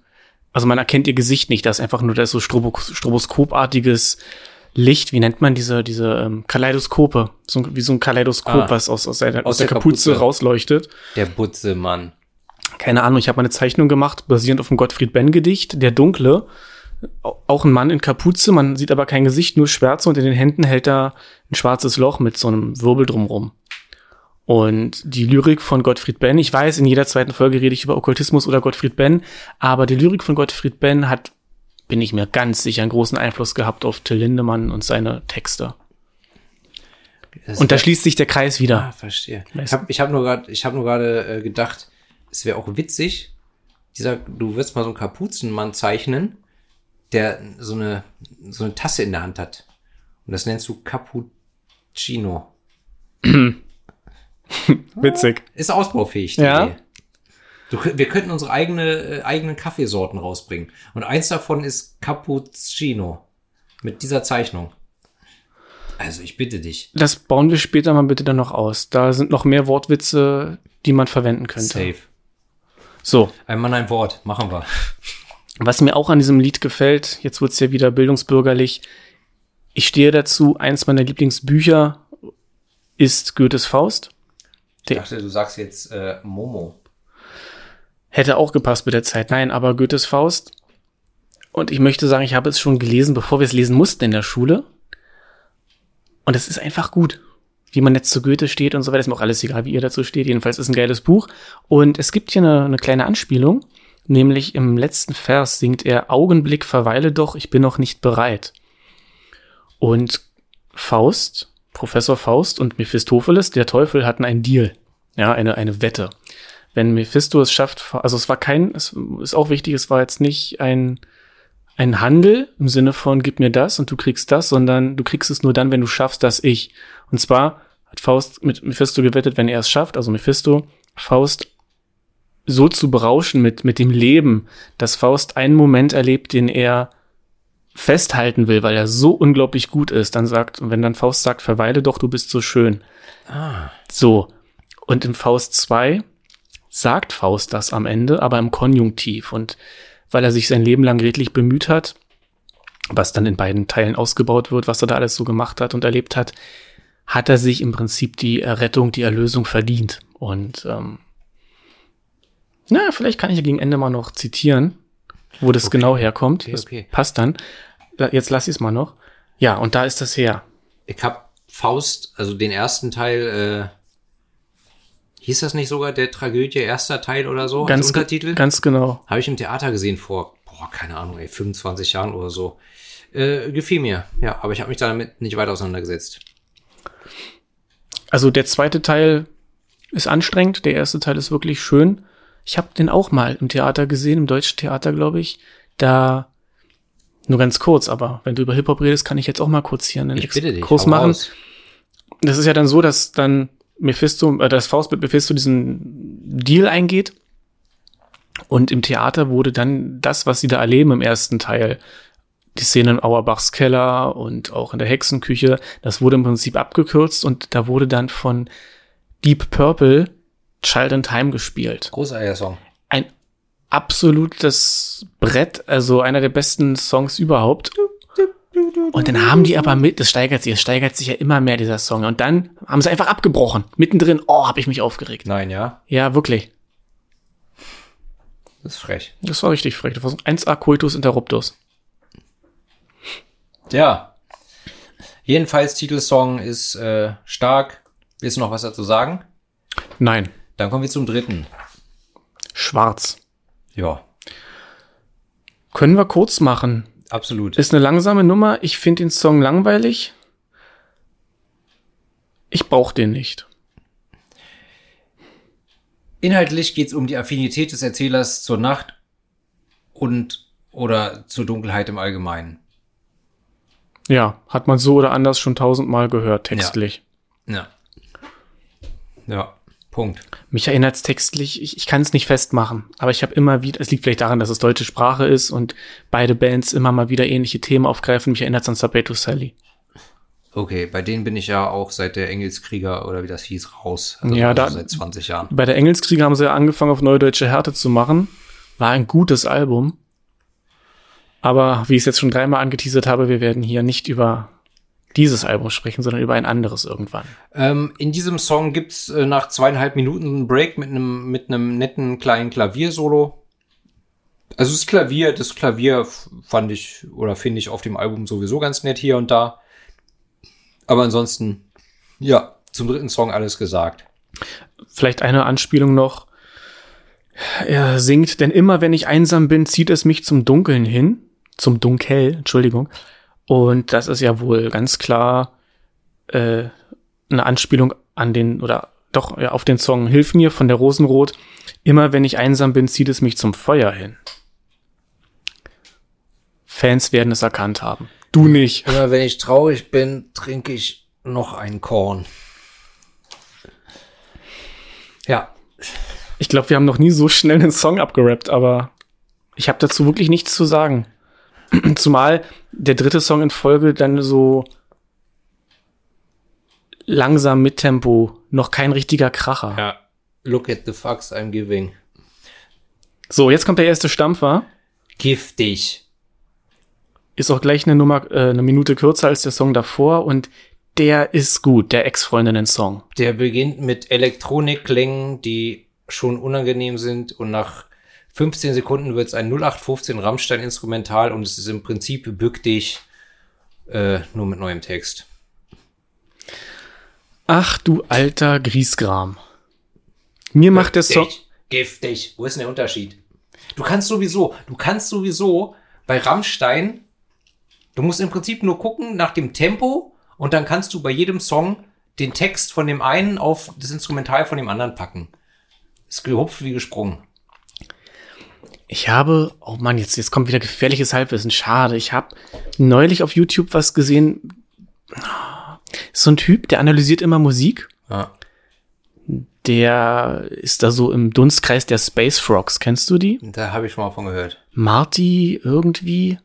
also man erkennt ihr Gesicht nicht, das ist einfach nur das so stroboskopartiges Licht, wie nennt man diese, diese ähm, Kaleidoskope? So, wie so ein Kaleidoskop, ah, was aus, aus, der, aus, aus der, der Kapuze, Kapuze, rausleuchtet.
Der Butzemann.
Keine Ahnung, ich habe eine Zeichnung gemacht, basierend auf dem Gottfried Benn-Gedicht, Der Dunkle. Auch ein Mann in Kapuze, man sieht aber kein Gesicht, nur Schwärze und in den Händen hält er ein schwarzes Loch mit so einem Wirbel drumrum. Und die Lyrik von Gottfried Benn, ich weiß, in jeder zweiten Folge rede ich über Okkultismus oder Gottfried Benn, aber die Lyrik von Gottfried Benn hat, bin ich mir ganz sicher, einen großen Einfluss gehabt auf Till Lindemann und seine Texte. Das und da schließt sich der Kreis wieder.
Ah, verstehe. Ich habe ich hab nur gerade hab nur äh, gedacht, es wäre auch witzig, dieser, du wirst mal so einen Kapuzenmann zeichnen, der so eine, so eine Tasse in der Hand hat. Und das nennst du Cappuccino. *clears throat*
Witzig.
Ist ausbaufähig,
die ja. Idee.
Du, wir könnten unsere eigene, äh, eigenen Kaffeesorten rausbringen. Und eins davon ist Cappuccino. Mit dieser Zeichnung. Also ich bitte dich.
Das bauen wir später mal bitte dann noch aus. Da sind noch mehr Wortwitze, die man verwenden könnte.
Safe.
So.
Ein Mann, ein Wort. Machen wir.
Was mir auch an diesem Lied gefällt, jetzt wird's ja wieder bildungsbürgerlich. Ich stehe dazu, eins meiner Lieblingsbücher ist Goethes Faust.
Ich dachte, du sagst jetzt äh, Momo.
Hätte auch gepasst mit der Zeit. Nein, aber Goethes Faust. Und ich möchte sagen, ich habe es schon gelesen, bevor wir es lesen mussten in der Schule. Und es ist einfach gut. Wie man jetzt zu Goethe steht und so weiter, ist mir auch alles egal, wie ihr dazu steht. Jedenfalls ist ein geiles Buch. Und es gibt hier eine, eine kleine Anspielung. Nämlich im letzten Vers singt er, Augenblick verweile doch, ich bin noch nicht bereit. Und Faust, Professor Faust und Mephistopheles, der Teufel, hatten einen Deal. Ja, eine, eine Wette. Wenn Mephisto es schafft, also es war kein, es ist auch wichtig, es war jetzt nicht ein, ein Handel im Sinne von gib mir das und du kriegst das, sondern du kriegst es nur dann, wenn du schaffst, dass ich. Und zwar hat Faust mit Mephisto gewettet, wenn er es schafft, also Mephisto, Faust so zu berauschen mit, mit dem Leben, dass Faust einen Moment erlebt, den er festhalten will, weil er so unglaublich gut ist, dann sagt, und wenn dann Faust sagt, verweile doch, du bist so schön.
Ah.
So. Und im Faust 2 sagt Faust das am Ende, aber im Konjunktiv. Und weil er sich sein Leben lang redlich bemüht hat, was dann in beiden Teilen ausgebaut wird, was er da alles so gemacht hat und erlebt hat, hat er sich im Prinzip die Errettung, die Erlösung verdient. Und ähm, na, vielleicht kann ich ja gegen Ende mal noch zitieren, wo das
Okay.
genau herkommt.
Okay,
das
okay.
passt dann. Da- Jetzt lass ich es mal noch. Ja, und da ist das her.
Ich hab Faust, also den ersten Teil, äh, hieß das nicht sogar der Tragödie erster Teil oder so?
Ganz,
Untertitel?
ganz genau.
Habe ich im Theater gesehen vor, boah, keine Ahnung, ey, 25 Jahren oder so. Äh, gefiel mir, ja, aber ich habe mich damit nicht weiter auseinandergesetzt.
Also der zweite Teil ist anstrengend, der erste Teil ist wirklich schön. Ich habe den auch mal im Theater gesehen, im Deutschen Theater, glaube ich. Da nur ganz kurz, aber wenn du über Hip-Hop redest, kann ich jetzt auch mal kurz hier einen
Ich bitte dich.
Kurs
hau
machen.
raus.
Das ist ja dann so, dass dann Mephisto, äh, das Faust mit Mephisto diesen Deal eingeht. Und im Theater wurde dann das, was sie da erleben im ersten Teil, die Szene in Auerbachs Keller und auch in der Hexenküche, das wurde im Prinzip abgekürzt und da wurde dann von Deep Purple Child in Time gespielt.
Großartiger Song.
Ein absolutes Brett, also einer der besten Songs überhaupt. Und dann haben die aber mit, das steigert sich, es steigert sich ja immer mehr, dieser Song. Und dann haben sie einfach abgebrochen. Mittendrin, oh, habe ich mich aufgeregt.
Nein, ja,
Ja, wirklich.
das ist frech.
Das war richtig frech. Das war so 1A Coitus Interruptus.
Ja. Jedenfalls, Titelsong ist äh, stark. Willst du noch was dazu sagen?
Nein,
Dann kommen wir zum dritten.
schwarz.
Ja,
Können wir kurz machen.
Absolut.
Ist eine langsame Nummer. Ich finde den Song langweilig. Ich brauche den nicht.
Inhaltlich geht es um die Affinität des Erzählers zur Nacht und oder zur Dunkelheit im Allgemeinen.
Ja, hat man so oder anders schon tausendmal gehört, textlich.
Ja. Ja, Punkt.
Mich erinnert es textlich, ich, ich kann es nicht festmachen, aber ich habe immer wieder, es liegt vielleicht daran, dass es deutsche Sprache ist und beide Bands immer mal wieder ähnliche Themen aufgreifen. Mich erinnert es an Sabato Sally.
Okay, bei denen bin ich ja auch seit der Engelskrieger oder wie das hieß raus. Also
Ja, da-
seit 20 Jahren.
Bei der Engelskrieger haben sie ja angefangen, auf neue deutsche Härte zu machen. War ein gutes Album. Aber wie ich es jetzt schon dreimal angeteasert habe, wir werden hier nicht über dieses Album sprechen, sondern über ein anderes irgendwann.
Ähm, in diesem Song gibt's äh, nach zweieinhalb Minuten einen Break mit einem mit einem netten kleinen Klaviersolo. Also das Klavier, das Klavier fand ich oder finde ich auf dem Album sowieso ganz nett hier und da. Aber ansonsten, ja, zum dritten Song alles gesagt.
Vielleicht eine Anspielung noch. Er singt, denn immer wenn ich einsam bin, zieht es mich zum Dunkeln hin. Zum Dunkel, Entschuldigung. Und das ist ja wohl ganz klar äh, eine Anspielung an den, oder doch, ja, auf den Song Hilf mir von der Rosenrot. Immer wenn ich einsam bin, zieht es mich zum Feuer hin. Fans werden es erkannt haben. Du nicht.
Immer wenn ich traurig bin, trinke ich noch ein Korn. Ja,
Ich glaube, wir haben noch nie so schnell einen Song abgerappt, aber ich habe dazu wirklich nichts zu sagen. *clears throat* Zumal der dritte Song in Folge dann so langsam mit Tempo, noch kein richtiger Kracher.
ja. Look at the fucks I'm giving.
So, jetzt kommt der erste Stampfer.
Giftig.
Ist auch gleich eine Nummer, äh, eine Minute kürzer als der Song davor und der ist gut, der Ex-Freundinnen-Song.
Der beginnt mit Elektronikklängen, die schon unangenehm sind und nach 15 Sekunden wird es ein 0815 Rammstein-Instrumental und es ist im Prinzip bück dich äh, nur mit neuem Text.
Ach du alter Griesgram. Mir macht der Song.
Giftig, giftig. Wo ist denn der Unterschied? Du kannst sowieso, du kannst sowieso bei Rammstein, du musst im Prinzip nur gucken nach dem Tempo und dann kannst du bei jedem Song den Text von dem einen auf das Instrumental von dem anderen packen. Ist gehupft wie gesprungen.
Ich habe, oh Mann, jetzt, jetzt kommt wieder gefährliches Halbwissen. Schade. Ich habe neulich auf YouTube was gesehen. So ein Typ, der analysiert immer Musik.
Ja.
Der ist da so im Dunstkreis der Space Frogs. Kennst du die?
Da habe ich schon mal von gehört.
Marty irgendwie.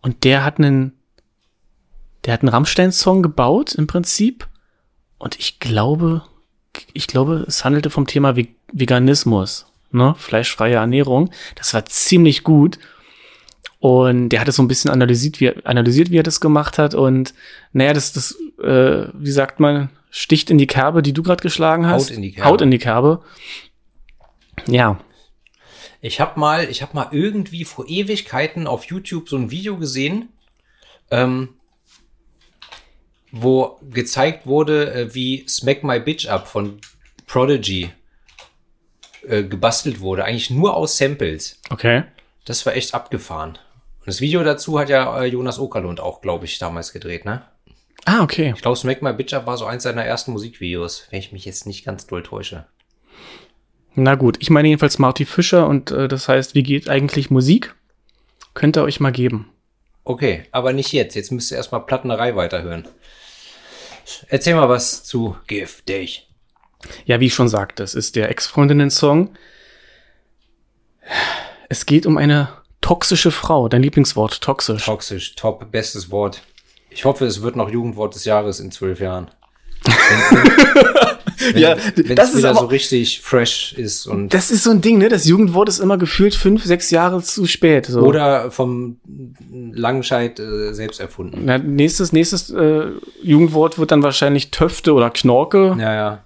Und der hat einen, der hat einen Rammstein-Song gebaut im Prinzip. Und ich glaube, ich glaube, es handelte vom Thema Ve- Veganismus, ne? Fleischfreie Ernährung. Das war ziemlich gut. Und der hat es so ein bisschen analysiert, wie, er- analysiert, wie er das gemacht hat. Und naja, das, das, äh, wie sagt man, sticht in die Kerbe, die du gerade geschlagen hast.
Haut in die Kerbe.
Haut in die Kerbe. Ja.
Ich habe mal, ich habe mal irgendwie vor Ewigkeiten auf YouTube so ein Video gesehen, ähm, wo gezeigt wurde, äh, wie Smack My Bitch Up von Prodigy äh, gebastelt wurde. Eigentlich nur aus Samples.
Okay.
Das war echt abgefahren. Und das Video dazu hat ja äh, Jonas Okerlund auch, glaube ich, damals gedreht, ne?
Ah, okay.
Ich glaube, Smack My Bitch Up war so eins seiner ersten Musikvideos, wenn ich mich jetzt nicht ganz doll täusche.
Na gut, ich meine jedenfalls Marty Fischer und äh, das heißt, wie geht eigentlich Musik? Könnt ihr euch mal geben.
Okay, aber nicht jetzt. Jetzt müsst ihr erstmal Plattenerei weiterhören. Erzähl mal was zu Giftig.
Ja, wie ich schon sagte, es ist der Ex-Freundinnen-Song. Es geht um eine toxische Frau. Dein Lieblingswort, toxisch.
Toxisch, top, bestes Wort. Ich hoffe, es wird noch Jugendwort des Jahres in zwölf Jahren. Wenn,
Ja,
wenn
das
es
ist
wieder
aber-
so richtig fresh ist und
Das ist so ein Ding, ne? Das Jugendwort ist immer gefühlt fünf, sechs Jahre zu spät. So.
oder vom Langenscheid äh, selbst erfunden.
Na, nächstes, nächstes äh, Jugendwort wird dann wahrscheinlich Töfte oder Knorke.
Ja, ja.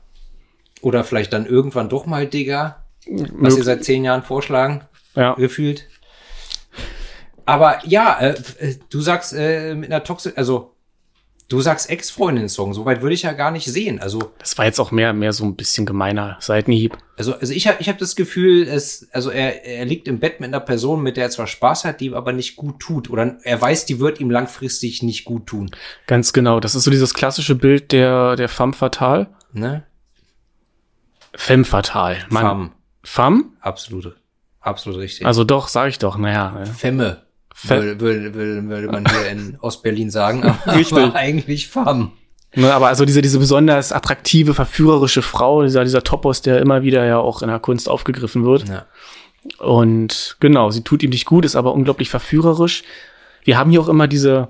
Oder vielleicht dann irgendwann doch mal Digger, was ihr seit zehn Jahren vorschlagen.
ja.
gefühlt. Aber ja, äh, äh, du sagst äh, mit einer Toxik, also du sagst Ex-Freundin-Song, soweit würde ich ja gar nicht sehen. Also,
Das war jetzt auch mehr, mehr so ein bisschen gemeiner Seitenhieb.
also, also ich habe ich hab das Gefühl, es, also er, er liegt im Bett mit einer Person, mit der er zwar Spaß hat, die ihm aber nicht gut tut. Oder er weiß, die wird ihm langfristig nicht gut tun.
Ganz genau. Das ist so dieses klassische Bild der, der femme fatale.
Ne?
Femme fatale. Mann.
Femme.
Femme?
Absolut. Absolut richtig.
Also doch, sag ich doch. Naja.
Femme.
Fe-
Würde, würde, würde, würde man hier in *laughs* Ostberlin sagen, *laughs* aber, aber eigentlich Femme.
Ne, aber also diese, diese besonders attraktive, verführerische Frau, dieser, dieser Topos, der immer wieder ja auch in der Kunst aufgegriffen wird.
Ja.
Und genau, sie tut ihm nicht gut, ist aber unglaublich verführerisch. Wir haben hier auch immer diese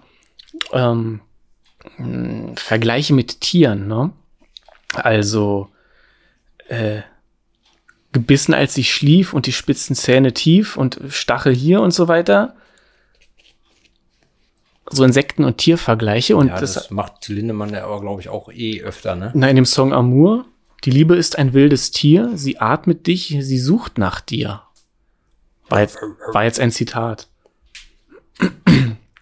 ähm, Vergleiche mit Tieren, ne? Also äh, gebissen, als sie schlief und die spitzen Zähne tief und Stachel hier und so weiter. So Insekten- und Tiervergleiche. Und
Ja,
das,
das, macht Lindemann ja aber, glaube ich, auch eh öfter, ne?
na, in dem Song Amour, die Liebe ist ein wildes Tier, sie atmet dich, sie sucht nach dir. War jetzt, war jetzt ein Zitat.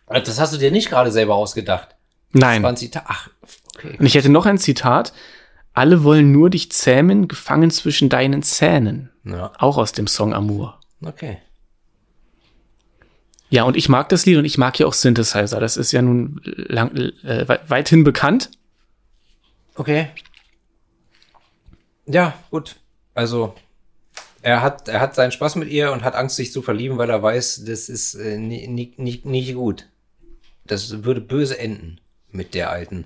Das hast du dir nicht gerade selber ausgedacht. Das war
Nein.
ein Zitat. Ach, okay.
Und ich hätte noch ein Zitat. Alle wollen nur dich zähmen, gefangen zwischen deinen Zähnen.
Ja,
Auch aus dem Song Amour.
okay.
Ja, und ich mag das Lied und ich mag ja auch Synthesizer. Das ist ja nun lang, äh, wei- weithin bekannt.
Okay. Ja, gut. Also, er hat, er hat seinen Spaß mit ihr und hat Angst, sich zu verlieben, weil er weiß, das ist äh, nie, nie, nicht gut. Das würde böse enden mit der Alten.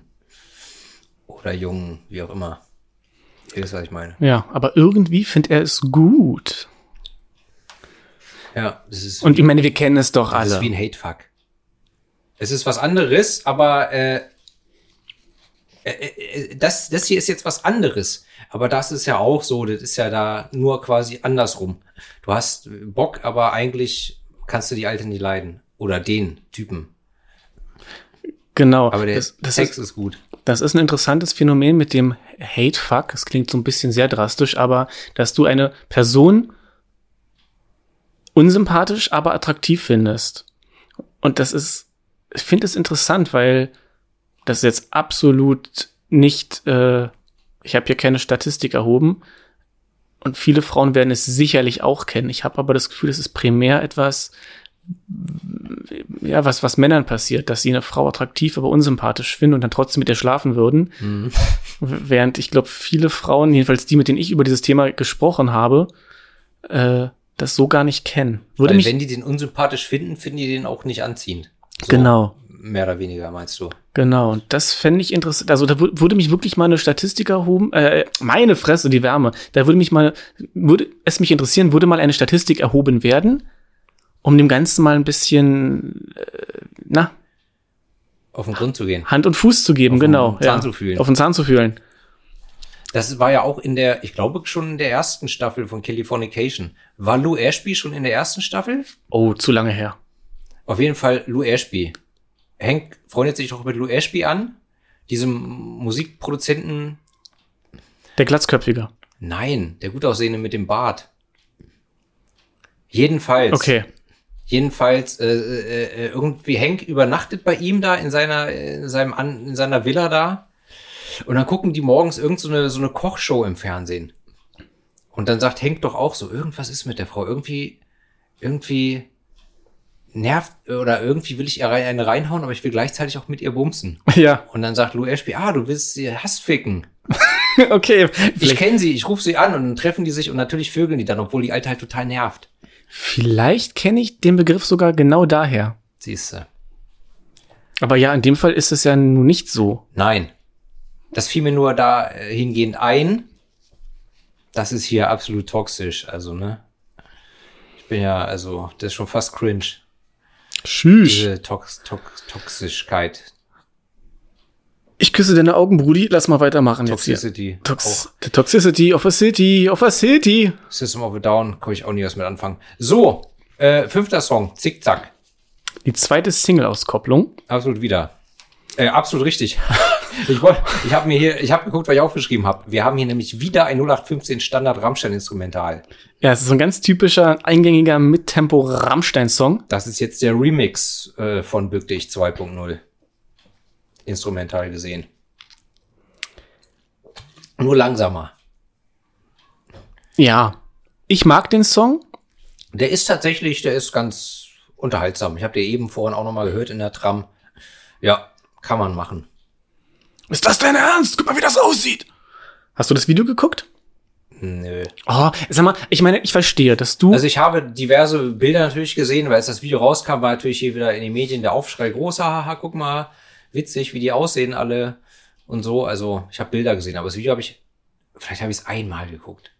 Oder Jungen, wie auch immer. Ihr wisst, was ich meine.
Ja, aber irgendwie findet er es gut.
Ja, das ist
Und ich meine, wir kennen es doch
Das ist
alle.
wie ein Hatefuck. Es ist was anderes, aber äh, äh, äh, das, das hier ist jetzt was anderes. Aber das ist ja auch so, das ist ja da nur quasi andersrum. Du hast Bock, aber eigentlich kannst du die Alte nicht leiden. Oder den Typen.
Genau.
Aber der
das, das
Sex
ist,
ist, gut.
Das ist ein interessantes Phänomen mit dem Hate Fuck. Es klingt so ein bisschen sehr drastisch, aber dass du eine Person unsympathisch, aber attraktiv findest. Und das ist, ich finde es interessant, weil das ist jetzt absolut nicht, äh, ich habe hier keine Statistik erhoben. Und viele Frauen werden es sicherlich auch kennen. Ich habe aber das Gefühl, es ist primär etwas, ja, was, was Männern passiert, dass sie eine Frau attraktiv, aber unsympathisch finden und dann trotzdem mit ihr schlafen würden. Mhm. Während ich glaube, viele Frauen, jedenfalls die, mit denen ich über dieses Thema gesprochen habe, äh, das so gar nicht kennen.
Würde Weil mich, wenn die den unsympathisch finden, finden die den auch nicht anziehend.
So, genau.
Mehr oder weniger, meinst du?
Genau, und das fände ich interessant. Also da würde mich wirklich mal eine Statistik erhoben, äh, meine Fresse, die Wärme. Da würde mich mal, würde es mich interessieren, würde mal eine Statistik erhoben werden, um dem Ganzen mal ein bisschen, äh, na,
auf den Grund zu gehen.
Hand und Fuß zu geben,
auf
genau.
Auf den Zahn ja, zu fühlen.
Auf den Zahn zu fühlen.
Das war ja auch in der, ich glaube schon in der ersten Staffel von Californication. War Lou Ashby schon in der ersten Staffel?
Oh, zu lange her.
Auf jeden Fall Lou Ashby. Hank freundet sich doch mit Lou Ashby an, diesem Musikproduzenten.
Der Glatzköpfige.
Nein, der gut aussehende mit dem Bart. Jedenfalls.
Okay.
Jedenfalls, äh, äh, äh, irgendwie Hank übernachtet bei ihm da in seiner, in seinem, in seiner Villa da. Und dann gucken die morgens irgend so eine, so eine Kochshow im Fernsehen. Und dann sagt Hank doch auch so, irgendwas ist mit der Frau. Irgendwie, irgendwie nervt oder irgendwie will ich ihr eine reinhauen, aber ich will gleichzeitig auch mit ihr bumsen. *laughs*
Ja.
Und dann sagt Lou Ashby, ah, du willst sie Hassficken. *laughs*
okay.
Ich kenne sie, ich rufe sie an und dann treffen die sich und natürlich vögeln die dann, obwohl die Alte halt total nervt.
Vielleicht kenne ich den Begriff sogar genau daher.
Siehst du.
Aber ja, in dem Fall ist es ja nun nicht so.
Nein. Das fiel mir nur da äh, hingehend ein. Das ist hier absolut toxisch, also, ne? Ich bin ja, also, das ist schon fast cringe.
Tschüss.
Diese Tox Tox Toxischkeit.
Ich küsse deine Augen, Brudi. Lass mal weitermachen
Toxicity.
jetzt Tox The Toxicity of a City, of a City.
System of a Down, kann ich auch nie was mit anfangen. So, äh, fünfter Song, Zickzack.
Die zweite Single-Auskopplung.
Absolut wieder. Äh, absolut richtig. *laughs* ich wollte, ich habe mir hier, ich habe geguckt, was ich aufgeschrieben habe. Wir haben hier nämlich wieder ein 0815 Standard Rammstein Instrumental.
Ja, es ist so ein ganz typischer eingängiger Mittempo Rammstein Song.
Das ist jetzt der Remix äh, von Bück dich 2.0 instrumental gesehen. Nur langsamer.
Ja, ich mag den Song.
Der ist tatsächlich, der ist ganz unterhaltsam. Ich habe den eben vorhin auch noch mal gehört in der Tram. Ja, kann man machen.
Ist das dein Ernst? Guck mal, wie das aussieht. Hast du das Video geguckt?
Nö.
Oh, sag mal, ich meine, ich verstehe, dass du.
Also ich habe diverse Bilder natürlich gesehen, weil als das Video rauskam, war natürlich hier wieder in den Medien der Aufschrei groß. Haha, guck mal, witzig, wie die aussehen alle und so. Also ich habe Bilder gesehen, aber das Video habe ich, vielleicht habe ich es einmal geguckt.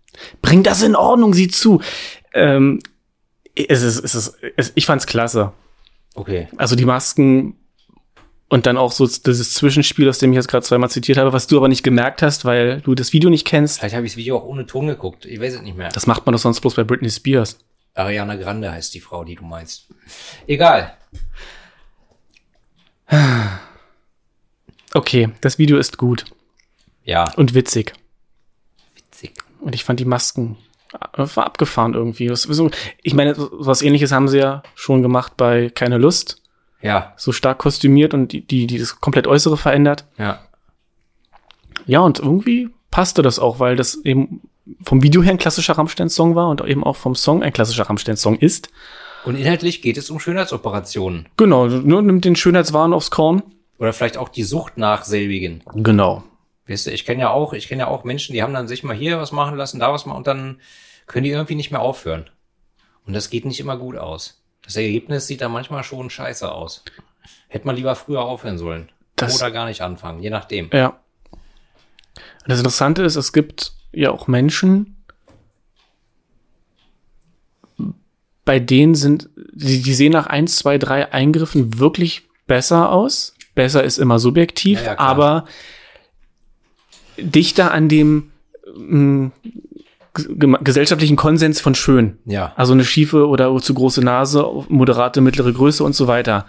Bring das in Ordnung, sieh zu. Ähm, es ist, es ist, es, ich fand's klasse.
Okay.
Also die Masken und dann auch so dieses Zwischenspiel, aus dem ich jetzt gerade zweimal zitiert habe, was du aber nicht gemerkt hast, weil du das Video nicht kennst.
Vielleicht habe ich das Video auch ohne Ton geguckt. Ich weiß es nicht mehr.
Das macht man doch sonst bloß bei Britney Spears.
Ariana Grande heißt die Frau, die du meinst. Egal. *sighs*
Okay, das Video ist gut.
Ja.
Und witzig.
Witzig.
Und ich fand die Masken äh, war abgefahren irgendwie. Ich meine, was ähnliches haben sie ja schon gemacht bei Keine Lust.
Ja.
So stark kostümiert und die, die, die das komplett Äußere verändert.
Ja.
Ja, und irgendwie passte das auch, weil das eben vom Video her ein klassischer Rammstein-Song war und eben auch vom Song ein klassischer Rammstein-Song ist.
Und inhaltlich geht es um Schönheitsoperationen.
Genau, nur nimmt den Schönheitswahn aufs Korn.
Oder vielleicht auch die Sucht nach selbigen.
Genau.
Weißt du, ich kenne ja auch, ich kenne ja auch Menschen, die haben dann sich mal hier was machen lassen, da was machen und dann können die irgendwie nicht mehr aufhören. Und das geht nicht immer gut aus. Das Ergebnis sieht dann manchmal schon scheiße aus. Hätte man lieber früher aufhören sollen. Das, Oder gar nicht anfangen, je nachdem.
Ja. Das Interessante ist, es gibt ja auch Menschen, bei denen sind, die, die sehen nach eins, zwei, drei Eingriffen wirklich besser aus. Besser ist immer subjektiv, ja, ja, aber dichter an dem mh, gesellschaftlichen Konsens von schön.
Ja.
Also eine schiefe oder zu große Nase, moderate, mittlere Größe und so weiter.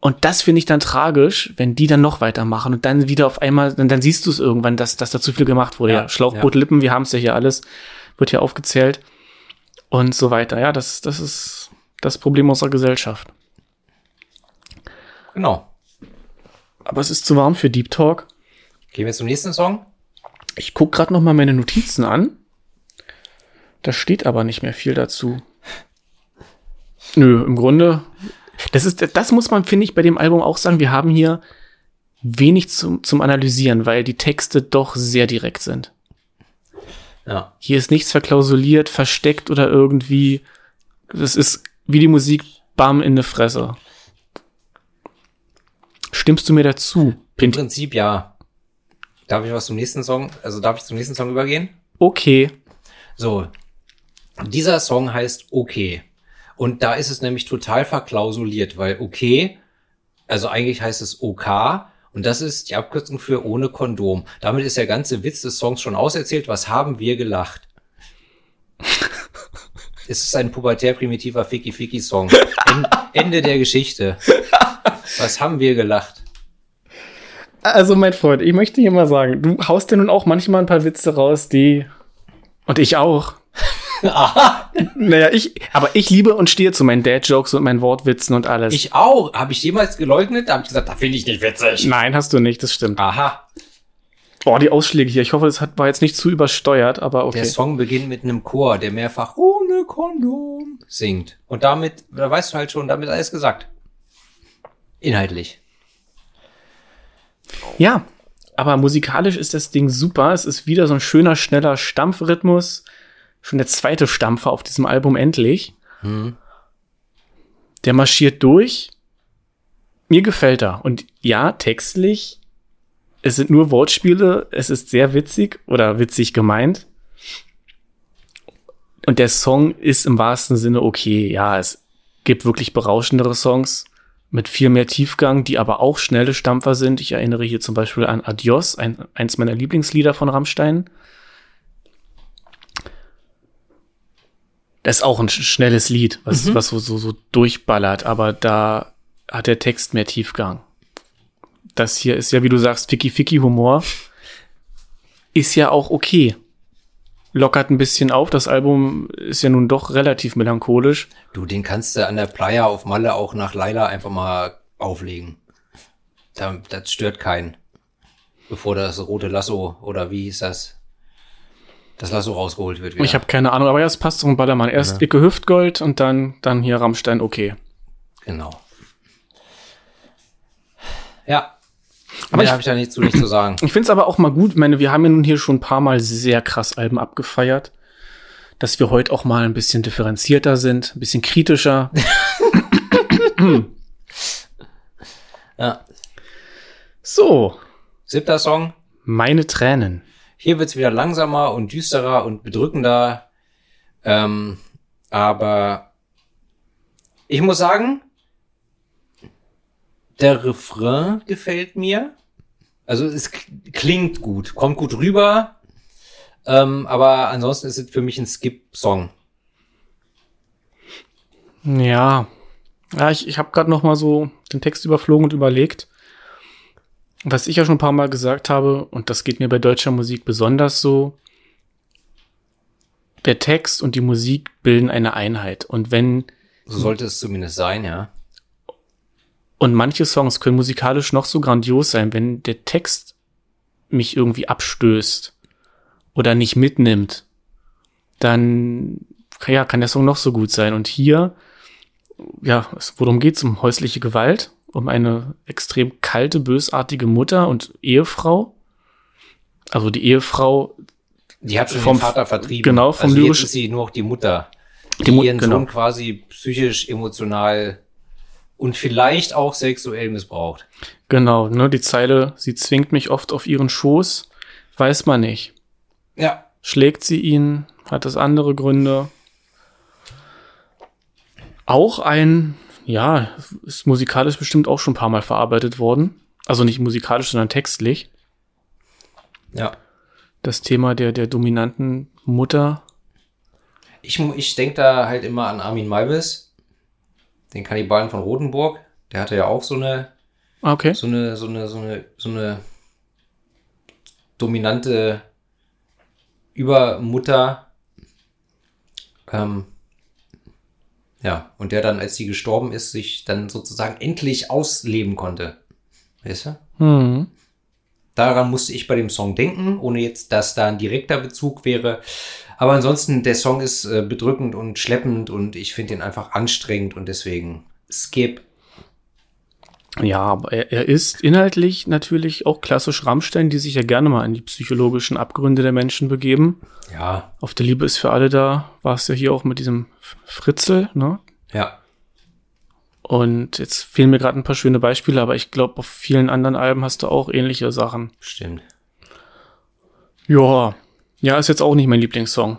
Und das finde ich dann tragisch, wenn die dann noch weitermachen und dann wieder auf einmal, dann, dann siehst du es irgendwann, dass, dass da zu viel gemacht wurde. Ja,
Ja,
Schlauchboot, Lippen, wir haben es ja hier alles, wird hier aufgezählt und so weiter. Ja, das, das ist das Problem unserer Gesellschaft.
Genau.
Aber es ist zu warm für Deep Talk.
Gehen wir zum nächsten Song.
Ich guck gerade noch mal meine Notizen an. Da steht aber nicht mehr viel dazu. Nö, im Grunde, das ist, das muss man, finde ich, bei dem Album auch sagen. Wir haben hier wenig zum, zum Analysieren, weil die Texte doch sehr direkt sind.
Ja.
Hier ist nichts verklausuliert, versteckt oder irgendwie. Das ist wie die Musik, bam, in ne Fresse. Stimmst du mir dazu,
Im? Prinzip ja. Darf ich was zum nächsten Song? Also darf ich zum nächsten Song übergehen?
Okay.
So. Dieser Song heißt Okay. Und da ist es nämlich total verklausuliert, weil okay, also eigentlich heißt es OK und das ist die Abkürzung für ohne Kondom. Damit ist der ganze Witz des Songs schon auserzählt. Was haben wir gelacht? *laughs* es ist ein pubertär primitiver Ficky Ficky Song. *laughs* En Ende der Geschichte. *laughs* Was haben wir gelacht?
Also, mein Freund, ich möchte hier mal sagen, du haust dir nun auch manchmal ein paar Witze raus, die. Und ich auch. *laughs*
Aha.
Naja, ich, aber ich liebe und stehe zu meinen Dad-Jokes und meinen Wortwitzen und alles.
Ich auch. Habe ich jemals geleugnet? Da habe ich gesagt, da finde ich nicht witzig.
Nein, hast du nicht, das stimmt.
Aha.
Boah, die Ausschläge hier. Ich hoffe, das hat, war jetzt nicht zu übersteuert, aber okay.
Der Song beginnt mit einem Chor, der mehrfach ohne Kondom singt. Und damit, da weißt du halt schon, damit alles gesagt. Inhaltlich.
Ja, aber musikalisch ist das Ding super. Es ist wieder so ein schöner, schneller Stampfrhythmus. Schon der zweite Stampfer auf diesem Album endlich.
Hm.
Der marschiert durch. Mir gefällt er. Und ja, textlich, es sind nur Wortspiele. Es ist sehr witzig oder witzig gemeint. Und der Song ist im wahrsten Sinne okay. Ja, es gibt wirklich berauschendere Songs mit viel mehr Tiefgang, die aber auch schnelle Stampfer sind. Ich erinnere hier zum Beispiel an Adios, ein, eins meiner Lieblingslieder von Rammstein. Das ist auch ein sch- schnelles Lied, was, was so, so, so durchballert, aber da hat der Text mehr Tiefgang. Das hier ist ja, wie du sagst, Ficky-Ficky-Humor. Ist ja auch okay. Lockert ein bisschen auf. Das Album ist ja nun doch relativ melancholisch.
Du, den kannst du an der Playa auf Malle auch nach Laila einfach mal auflegen. Da, das stört keinen. Bevor das rote Lasso oder wie hieß das? Das Lasso rausgeholt wird. Wieder.
Ich habe keine Ahnung, aber ja, es passt zum Ballermann. Erst Icke Hüftgold und dann, dann hier Rammstein, okay.
Genau. Ja.
Aber ich-
habe ich da nichts zu, nicht zu sagen.
Ich finde es aber auch mal gut. Ich meine, wir haben ja nun hier schon ein paar Mal sehr krass Alben abgefeiert, dass wir heute auch mal ein bisschen differenzierter sind, ein bisschen kritischer. *laughs*
Ja.
So,
Siebter Song.
meine Tränen.
Hier wird's wieder langsamer und düsterer und bedrückender. Ähm, aber ich muss sagen, der Refrain gefällt mir. Also es klingt gut, kommt gut rüber. Ähm, aber ansonsten ist es für mich ein Skip-Song.
Ja, ja ich, ich habe gerade noch mal so den Text überflogen und überlegt, was ich ja schon ein paar Mal gesagt habe, und das geht mir bei deutscher Musik besonders so, der Text und die Musik bilden eine Einheit. Und wenn
So sollte es zumindest sein, ja.
Und manche Songs können musikalisch noch so grandios sein, wenn der Text mich irgendwie abstößt oder nicht mitnimmt, dann ja, kann der Song noch so gut sein. Und hier, ja, es, worum geht's? Um häusliche Gewalt, um eine extrem kalte, bösartige Mutter und Ehefrau. Also die Ehefrau,
Die hat schon
Vom-
Vater vertrieben.
genau, vom
also jetzt
lyrisch-
ist sie nur noch die Mutter, die,
Die Mut-
ihren
genau.
Sohn quasi psychisch, emotional und vielleicht auch sexuell missbraucht.
genau, ne, die Zeile, sie zwingt mich oft auf ihren Schoß, weiß man nicht.
Ja.
Schlägt sie ihn? Hat es andere Gründe? Auch ein, ja, ist musikalisch bestimmt auch schon ein paar Mal verarbeitet worden. Also nicht musikalisch, sondern textlich.
Ja.
Das Thema der, der dominanten Mutter.
Ich, ich denke da halt immer an Armin Malvis, den Kannibalen von Rotenburg. Der hatte ja auch so eine,
Okay.
so eine, so eine, so eine, so eine dominante Übermutter. Ähm, ja, und der dann, als sie gestorben ist, sich dann sozusagen endlich ausleben konnte. Weißt du?
Hm.
Daran musste ich bei dem Song denken, ohne jetzt, dass da ein direkter Bezug wäre. Aber ansonsten, der Song ist äh, bedrückend und schleppend und ich finde ihn einfach anstrengend und deswegen skip.
Ja, aber er, er ist inhaltlich natürlich auch klassisch Rammstein, die sich ja gerne mal in die psychologischen Abgründe der Menschen begeben.
Ja,
Auf der Liebe ist für alle da, war es ja hier auch mit diesem Fritzel, ne?
ja.
Und jetzt fehlen mir gerade ein paar schöne Beispiele, aber ich glaube, auf vielen anderen Alben hast du auch ähnliche Sachen.
Stimmt.
Ja, ja, ist jetzt auch nicht mein Lieblingssong.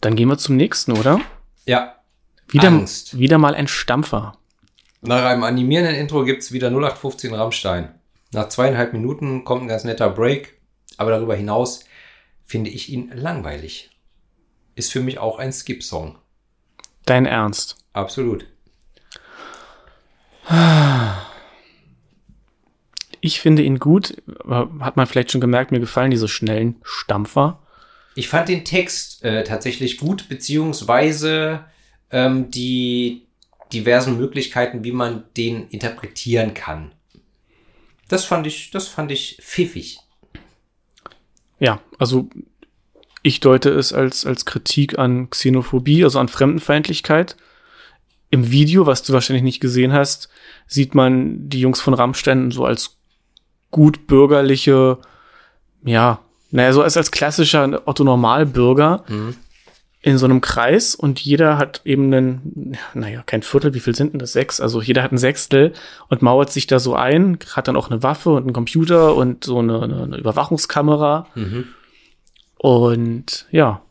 Dann gehen wir zum nächsten, oder?
Ja.
Wieder,
Angst.
wieder mal ein Stampfer.
Nach einem animierenden Intro gibt's wieder 0815 Rammstein. Nach zweieinhalb Minuten kommt ein ganz netter Break, aber darüber hinaus finde ich ihn langweilig. Ist für mich auch ein Skip-Song.
Dein Ernst.
Absolut. *sighs*
Ich finde ihn gut, hat man vielleicht schon gemerkt, mir gefallen diese schnellen Stampfer.
Ich fand den Text äh, tatsächlich gut, beziehungsweise ähm, die diversen Möglichkeiten, wie man den interpretieren kann. Das fand ich, das fand ich pfiffig.
Ja, also ich deute es als, als Kritik an Xenophobie, also an Fremdenfeindlichkeit. Im Video, was du wahrscheinlich nicht gesehen hast, sieht man die Jungs von Rammstein so als gut bürgerliche, ja, naja, so als, als klassischer Otto-Normalbürger in so einem Kreis und jeder hat eben einen, naja, kein Viertel, wie viel sind denn das? Sechs? Also jeder hat ein Sechstel und mauert sich da so ein, hat dann auch eine Waffe und einen Computer und so eine, eine, Überwachungskamera. Und ja,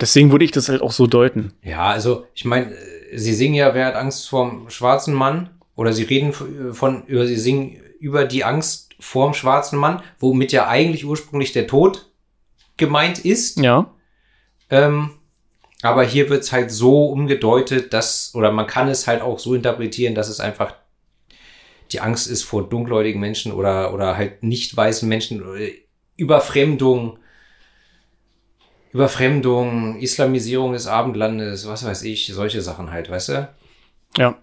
deswegen würde ich das halt auch so deuten.
Ja, also ich meine, sie singen ja, wer hat Angst vorm schwarzen Mann? Oder sie reden von, von über, sie singen über die Angst vorm schwarzen Mann, womit ja eigentlich ursprünglich der Tod gemeint ist.
Ja.
Ähm, aber hier wird's halt so umgedeutet, dass, oder man kann es halt auch so interpretieren, dass es einfach die Angst ist vor dunkelhäutigen Menschen oder, oder halt nicht weißen Menschen, Überfremdung, Überfremdung, Islamisierung des Abendlandes, was weiß ich, solche Sachen halt, weißt du?
Ja.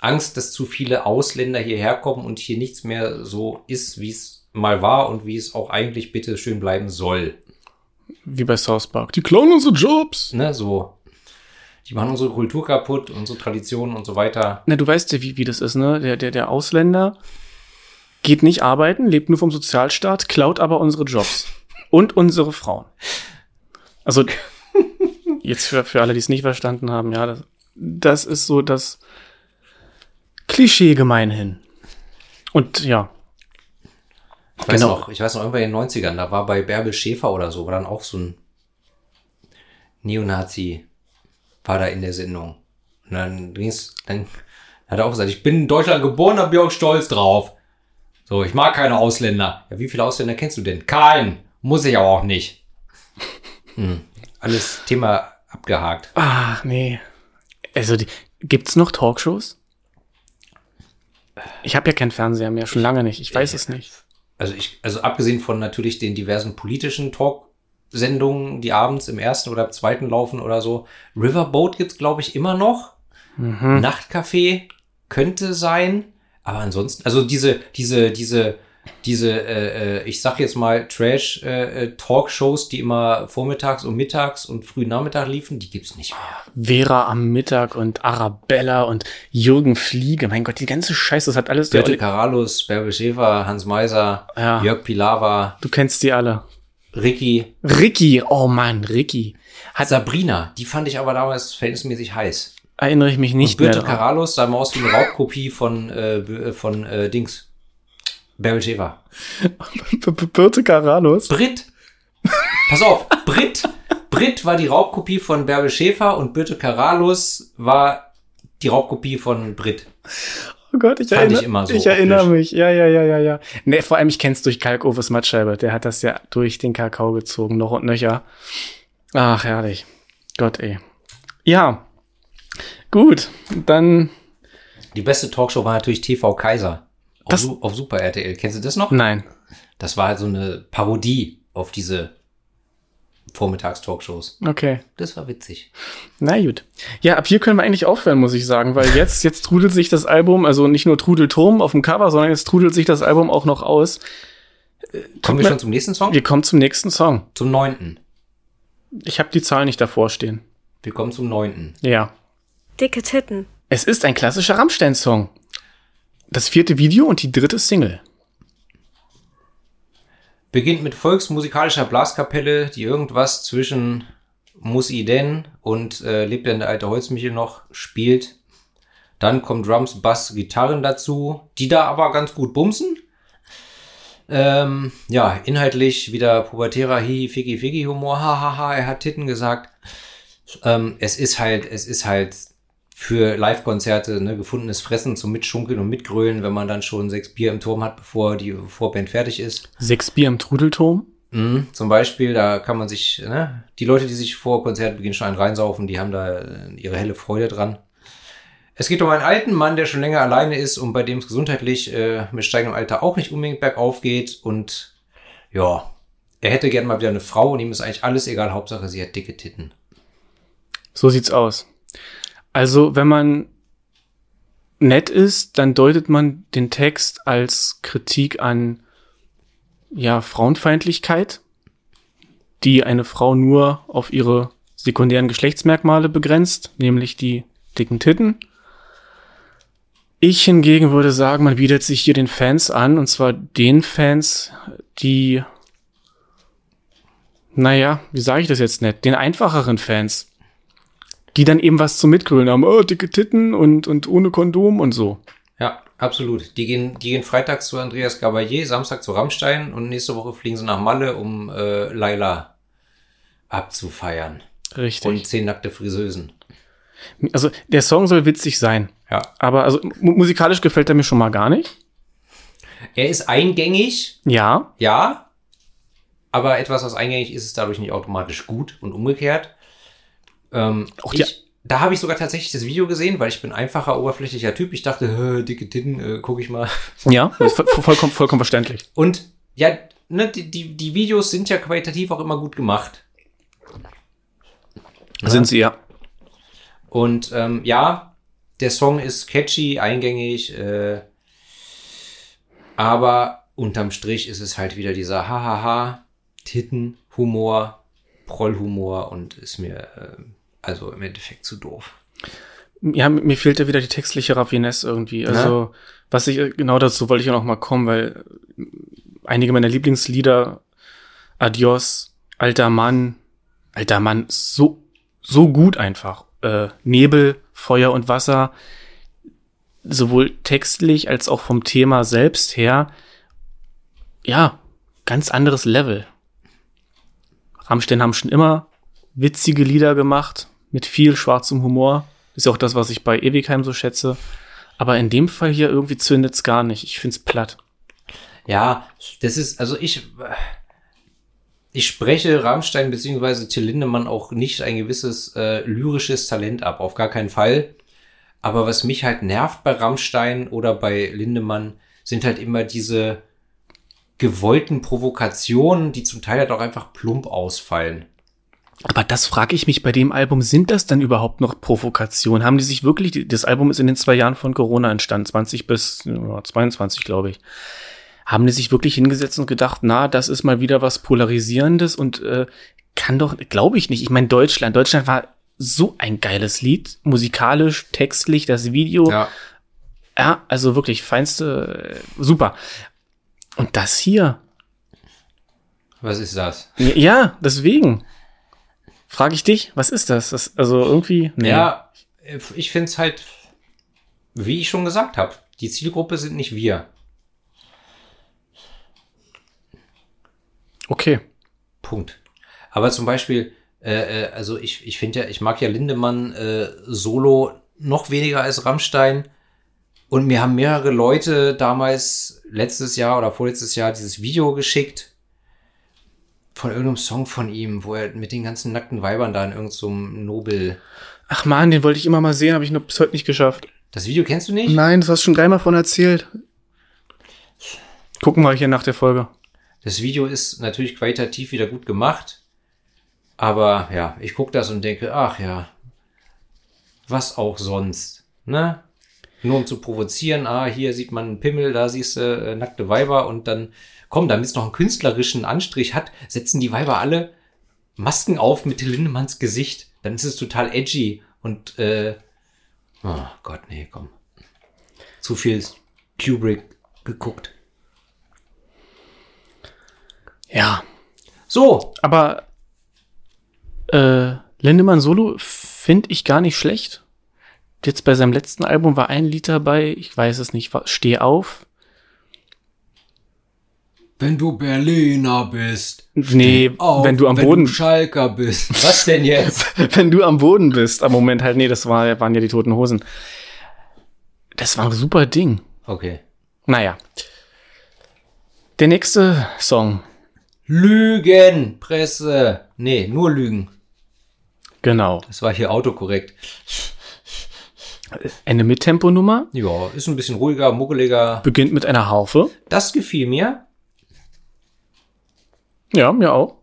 Angst, dass zu viele Ausländer hierher kommen und hier nichts mehr so ist, wie es mal war und wie es auch eigentlich bitte schön bleiben soll.
Wie bei South Park. Die klauen unsere Jobs.
Ne, so. Die machen unsere Kultur kaputt, unsere Traditionen und so weiter.
Na, du weißt ja, wie, wie das ist, ne? Der, der, der Ausländer geht nicht arbeiten, lebt nur vom Sozialstaat, klaut aber unsere Jobs. *laughs* Und unsere Frauen. Also, *laughs* jetzt für, für alle, die es nicht verstanden haben, ja, das, das ist so das Klischee gemeinhin. Und ja,
Ich weiß
Genau.
noch, ich weiß noch, irgendwann in den 90ern, da war bei Bärbel Schäfer oder so, war dann auch so ein Neonazi, war da in der Sendung. Und dann ging's, dann hat er auch gesagt, ich bin in Deutschland geboren, da bin ich auch stolz drauf. So, ich mag keine Ausländer. Ja, wie viele Ausländer kennst du denn? Keinen. Muss ich aber auch nicht. *laughs* Hm. Alles Thema abgehakt.
Ach, nee. Also, die, gibt's noch Talkshows? Ich habe ja keinen Fernseher mehr, schon lange nicht. Ich weiß es nicht.
Also ich, also abgesehen von natürlich den diversen politischen Talk-Sendungen, die abends im ersten oder zweiten laufen oder so. Riverboat gibt's glaube ich, immer noch. Nachtcafé könnte sein. Aber ansonsten, also diese, diese, diese, diese, äh, äh, ich sag jetzt mal Trash-Talkshows, die immer vormittags und mittags und früh Nachmittag liefen, die gibt's nicht mehr.
Vera am Mittag und Arabella und Jürgen Fliege. Mein Gott, die ganze Scheiße, das hat alles
Birte Karalus, Bärbel Schäfer, Hans Meiser,
Ja.
Jörg Pilawa,
Du kennst die alle.
Ricky,
Ricky, oh Mann, Ricky. Hat,
Sabrina, die fand ich aber damals verhältnismäßig heiß.
erinnere ich mich nicht
und Birte
mehr. dran.
Karalus sah mal aus wie eine Raubkopie von, äh, B- von äh, Dings. Bärbel Schäfer.
B- B- Birte Karalus.
Brit. Pass auf, Brit. Brit war die Raubkopie von Bärbel Schäfer und Birte Karalus war die Raubkopie von Brit.
Oh Gott, ich
Fand
erinnere,
ich immer so
ich erinnere mich. Ja, ja, ja, ja, ja. Nee, vor allem, ich kenn's durch Kalkoves Mattscheibe. Der hat das ja durch den Kakao gezogen, noch und nöcher. Ach, herrlich. Gott, ey. Ja. Gut, dann
Die beste Talkshow war natürlich TV Kaiser. Auf,
Das-
Su auf Super RTL. Kennst du das noch?
nein.
Das war halt so eine Parodie auf diese Vormittags-Talkshows.
Okay.
Das war witzig.
Na gut. Ja, ab hier können wir eigentlich aufhören, muss ich sagen, weil jetzt, *laughs* jetzt trudelt sich das Album, also nicht nur Trudelturm auf dem Cover, sondern jetzt trudelt sich das Album auch noch aus.
Kommen wir schon zum nächsten Song?
Wir kommen zum nächsten Song.
Zum neunten.
Ich habe die Zahl nicht davor stehen.
Wir kommen zum neunten.
Ja.
Dicke Titten.
Es ist ein klassischer Rammstein-Song. Das vierte Video und die dritte Single.
Beginnt mit volksmusikalischer Blaskapelle, die irgendwas zwischen Muss i denn und äh, Lebt denn der alte Holzmichel noch spielt. Dann kommen Drums, Bass, Gitarren dazu, die da aber ganz gut bumsen. Ähm, ja, inhaltlich wieder pubertärer Hihi, Figi, Figi Humor, hahaha, er hat Titten gesagt. Ähm, es ist halt, es ist halt für Live-Konzerte ne, gefundenes Fressen zum Mitschunkeln und Mitgrölen, wenn man dann schon sechs Bier im Turm hat, bevor die Vorband fertig ist.
Sechs Bier im Trudelturm.
Mhm, zum Beispiel, da kann man sich, ne, die Leute, die sich vor Konzertbeginn schon einen reinsaufen, die haben da äh, ihre helle Freude dran. Es geht um einen alten Mann, der schon länger alleine ist und bei dem es gesundheitlich äh, mit steigendem Alter auch nicht unbedingt bergauf geht. Und ja, er hätte gern mal wieder eine Frau und ihm ist eigentlich alles egal, Hauptsache sie hat dicke Titten.
So sieht's aus. Also, wenn man nett ist, dann deutet man den Text als Kritik an ja, Frauenfeindlichkeit, die eine Frau nur auf ihre sekundären Geschlechtsmerkmale begrenzt, nämlich die dicken Titten. Ich hingegen würde sagen, man bietet sich hier den Fans an, und zwar den Fans, die, naja, wie sage ich das jetzt nett, den einfacheren Fans, die dann eben was zum Mitgrölen haben, oh, dicke Titten und, und ohne Kondom und so.
Ja, absolut. Die gehen, die gehen freitags zu Andreas Gabalier, Samstag zu Rammstein und nächste Woche fliegen sie nach Malle, um äh, Laila abzufeiern.
Richtig.
Und zehn nackte Friseusen.
also der Song soll witzig sein,
Ja.
aber also mu- musikalisch gefällt er mir schon mal gar nicht.
Er ist eingängig,
Ja,
ja, aber etwas, was eingängig ist, ist dadurch nicht automatisch gut und umgekehrt. Ähm,
Auch die-
ich, da habe ich sogar tatsächlich das Video gesehen, weil ich bin einfacher, oberflächlicher Typ. Ich dachte, dicke Titten, äh, gucke ich mal. *laughs*
ja, vollkommen, vollkommen verständlich.
Und ja, ne, die, die, die Videos sind ja qualitativ auch immer gut gemacht.
Sind sie ja.
Und ähm, ja, der Song ist catchy, eingängig, äh, aber unterm Strich ist es halt wieder dieser Hahaha, Titten, Humor, Prollhumor und ist mir äh, also im Endeffekt zu doof.
Ja, mir fehlt ja wieder die textliche Raffinesse irgendwie. Also, was ich, genau dazu wollte ich ja noch mal kommen, weil einige meiner Lieblingslieder, Adios, Alter Mann, Alter Mann, so, so gut einfach. Äh, Nebel, Feuer und Wasser, sowohl textlich als auch vom Thema selbst her, ja, ganz anderes Level. Rammstein haben schon immer witzige Lieder gemacht, mit viel schwarzem Humor. Ist ja auch das, was ich bei Ewigheim so schätze. Aber in dem Fall hier irgendwie zündet's gar nicht. Ich find's platt.
Ja, das ist, also ich, ich spreche Rammstein beziehungsweise Till Lindemann auch nicht ein gewisses äh, lyrisches Talent ab, auf gar keinen Fall. Aber was mich halt nervt bei Rammstein oder bei Lindemann, sind halt immer diese gewollten Provokationen, die zum Teil halt auch einfach plump ausfallen.
Aber das frage ich mich bei dem Album, sind das dann überhaupt noch Provokationen? Haben die sich wirklich, das Album ist in den zwei Jahren von Corona entstanden, 20 bis ja, 22, glaube ich. Haben die sich wirklich hingesetzt und gedacht, na, das ist mal wieder was Polarisierendes und äh, kann doch, glaube ich nicht. Ich meine, Deutschland, Deutschland war so ein geiles Lied, musikalisch, textlich, das Video.
Ja.
Ja, also wirklich feinste, äh, super. Und das hier,
Was ist das?
ja, deswegen frage ich dich, was ist das? das also irgendwie, nee.
Ja, ich finde es halt, wie ich schon gesagt habe, die Zielgruppe sind nicht wir.
Okay.
Punkt. Aber zum Beispiel, äh, äh, also ich, ich finde ja, ich mag ja Lindemann äh, solo noch weniger als Rammstein. Und mir haben mehrere Leute damals letztes Jahr oder vorletztes Jahr dieses Video geschickt von irgendeinem Song von ihm, wo er mit den ganzen nackten Weibern da in irgendeinem so Nobel
Ach man, den wollte ich immer mal sehen, habe ich noch bis heute nicht geschafft.
Das Video kennst du nicht?
Nein, das hast du schon dreimal von erzählt. Gucken wir hier nach der Folge.
Das Video ist natürlich qualitativ wieder gut gemacht. Aber ja, ich gucke das und denke, ach ja, was auch sonst. Ne? Nur um zu provozieren, ah, hier sieht man einen Pimmel, da siehst du äh, nackte Weiber und dann, komm, damit es noch einen künstlerischen Anstrich hat, setzen die Weiber alle Masken auf mit Lindemanns Gesicht. Dann ist es total edgy und, äh, oh Gott, nee, komm. Zu viel Kubrick geguckt.
Ja.
So,
Aber äh, Lindemann Solo finde ich gar nicht schlecht. Jetzt bei seinem letzten Album war ein Lied dabei, ich weiß es nicht, war Steh auf.
Wenn du Berliner bist.
Nee,
Auf,
wenn du am
wenn
Boden,
Du Schalker bist. *laughs* Was denn jetzt? *laughs*
wenn du am Boden bist. Am Moment halt, nee, das war, waren ja die toten Hosen. Das war ein super Ding.
Okay.
Naja. Der nächste Song.
Lügenpresse. Nee, nur Lügen.
Genau.
Das war hier autokorrekt.
Eine Mittemponummer.
Ja, ist ein bisschen ruhiger, muckeliger.
Beginnt mit einer Harfe.
Das gefiel mir.
Ja, mir auch.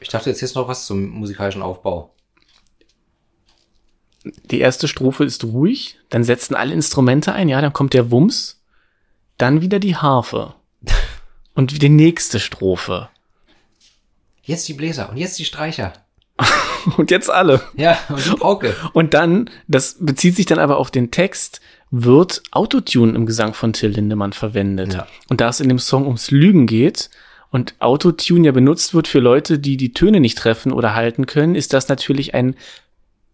Ich dachte jetzt jetzt noch was zum musikalischen Aufbau.
Die erste Strophe ist ruhig, dann setzen alle Instrumente ein, ja, dann kommt der Wumms, dann wieder die Harfe. *laughs* Und die nächste Strophe.
Jetzt die Bläser und jetzt die Streicher. *laughs*
Und jetzt alle.
Ja, und die Pauke.
Und dann, das bezieht sich dann aber auf den Text, wird Autotune im Gesang von Till Lindemann verwendet.
Ja.
Und da es in dem Song ums Lügen geht und Autotune ja benutzt wird für Leute, die die Töne nicht treffen oder halten können, ist das natürlich ein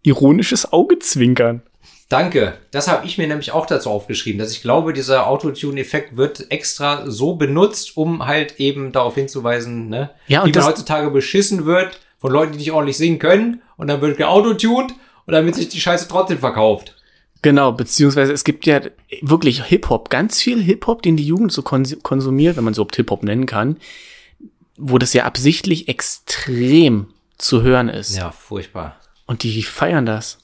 ironisches Augezwinkern.
Danke. Das habe ich mir nämlich auch dazu aufgeschrieben, dass ich glaube, dieser Autotune-Effekt wird extra so benutzt, um halt eben darauf hinzuweisen, ne?
Ja, und
wie man heutzutage beschissen wird von Leuten, die nicht ordentlich singen können. Und dann wird geautotuned und damit sich die Scheiße trotzdem verkauft.
Genau, beziehungsweise es gibt ja wirklich Hip-Hop, ganz viel Hip-Hop, den die Jugend so kons konsumiert, wenn man so Hip-Hop nennen kann, wo das ja absichtlich extrem zu hören ist.
Ja, furchtbar.
Und die feiern das.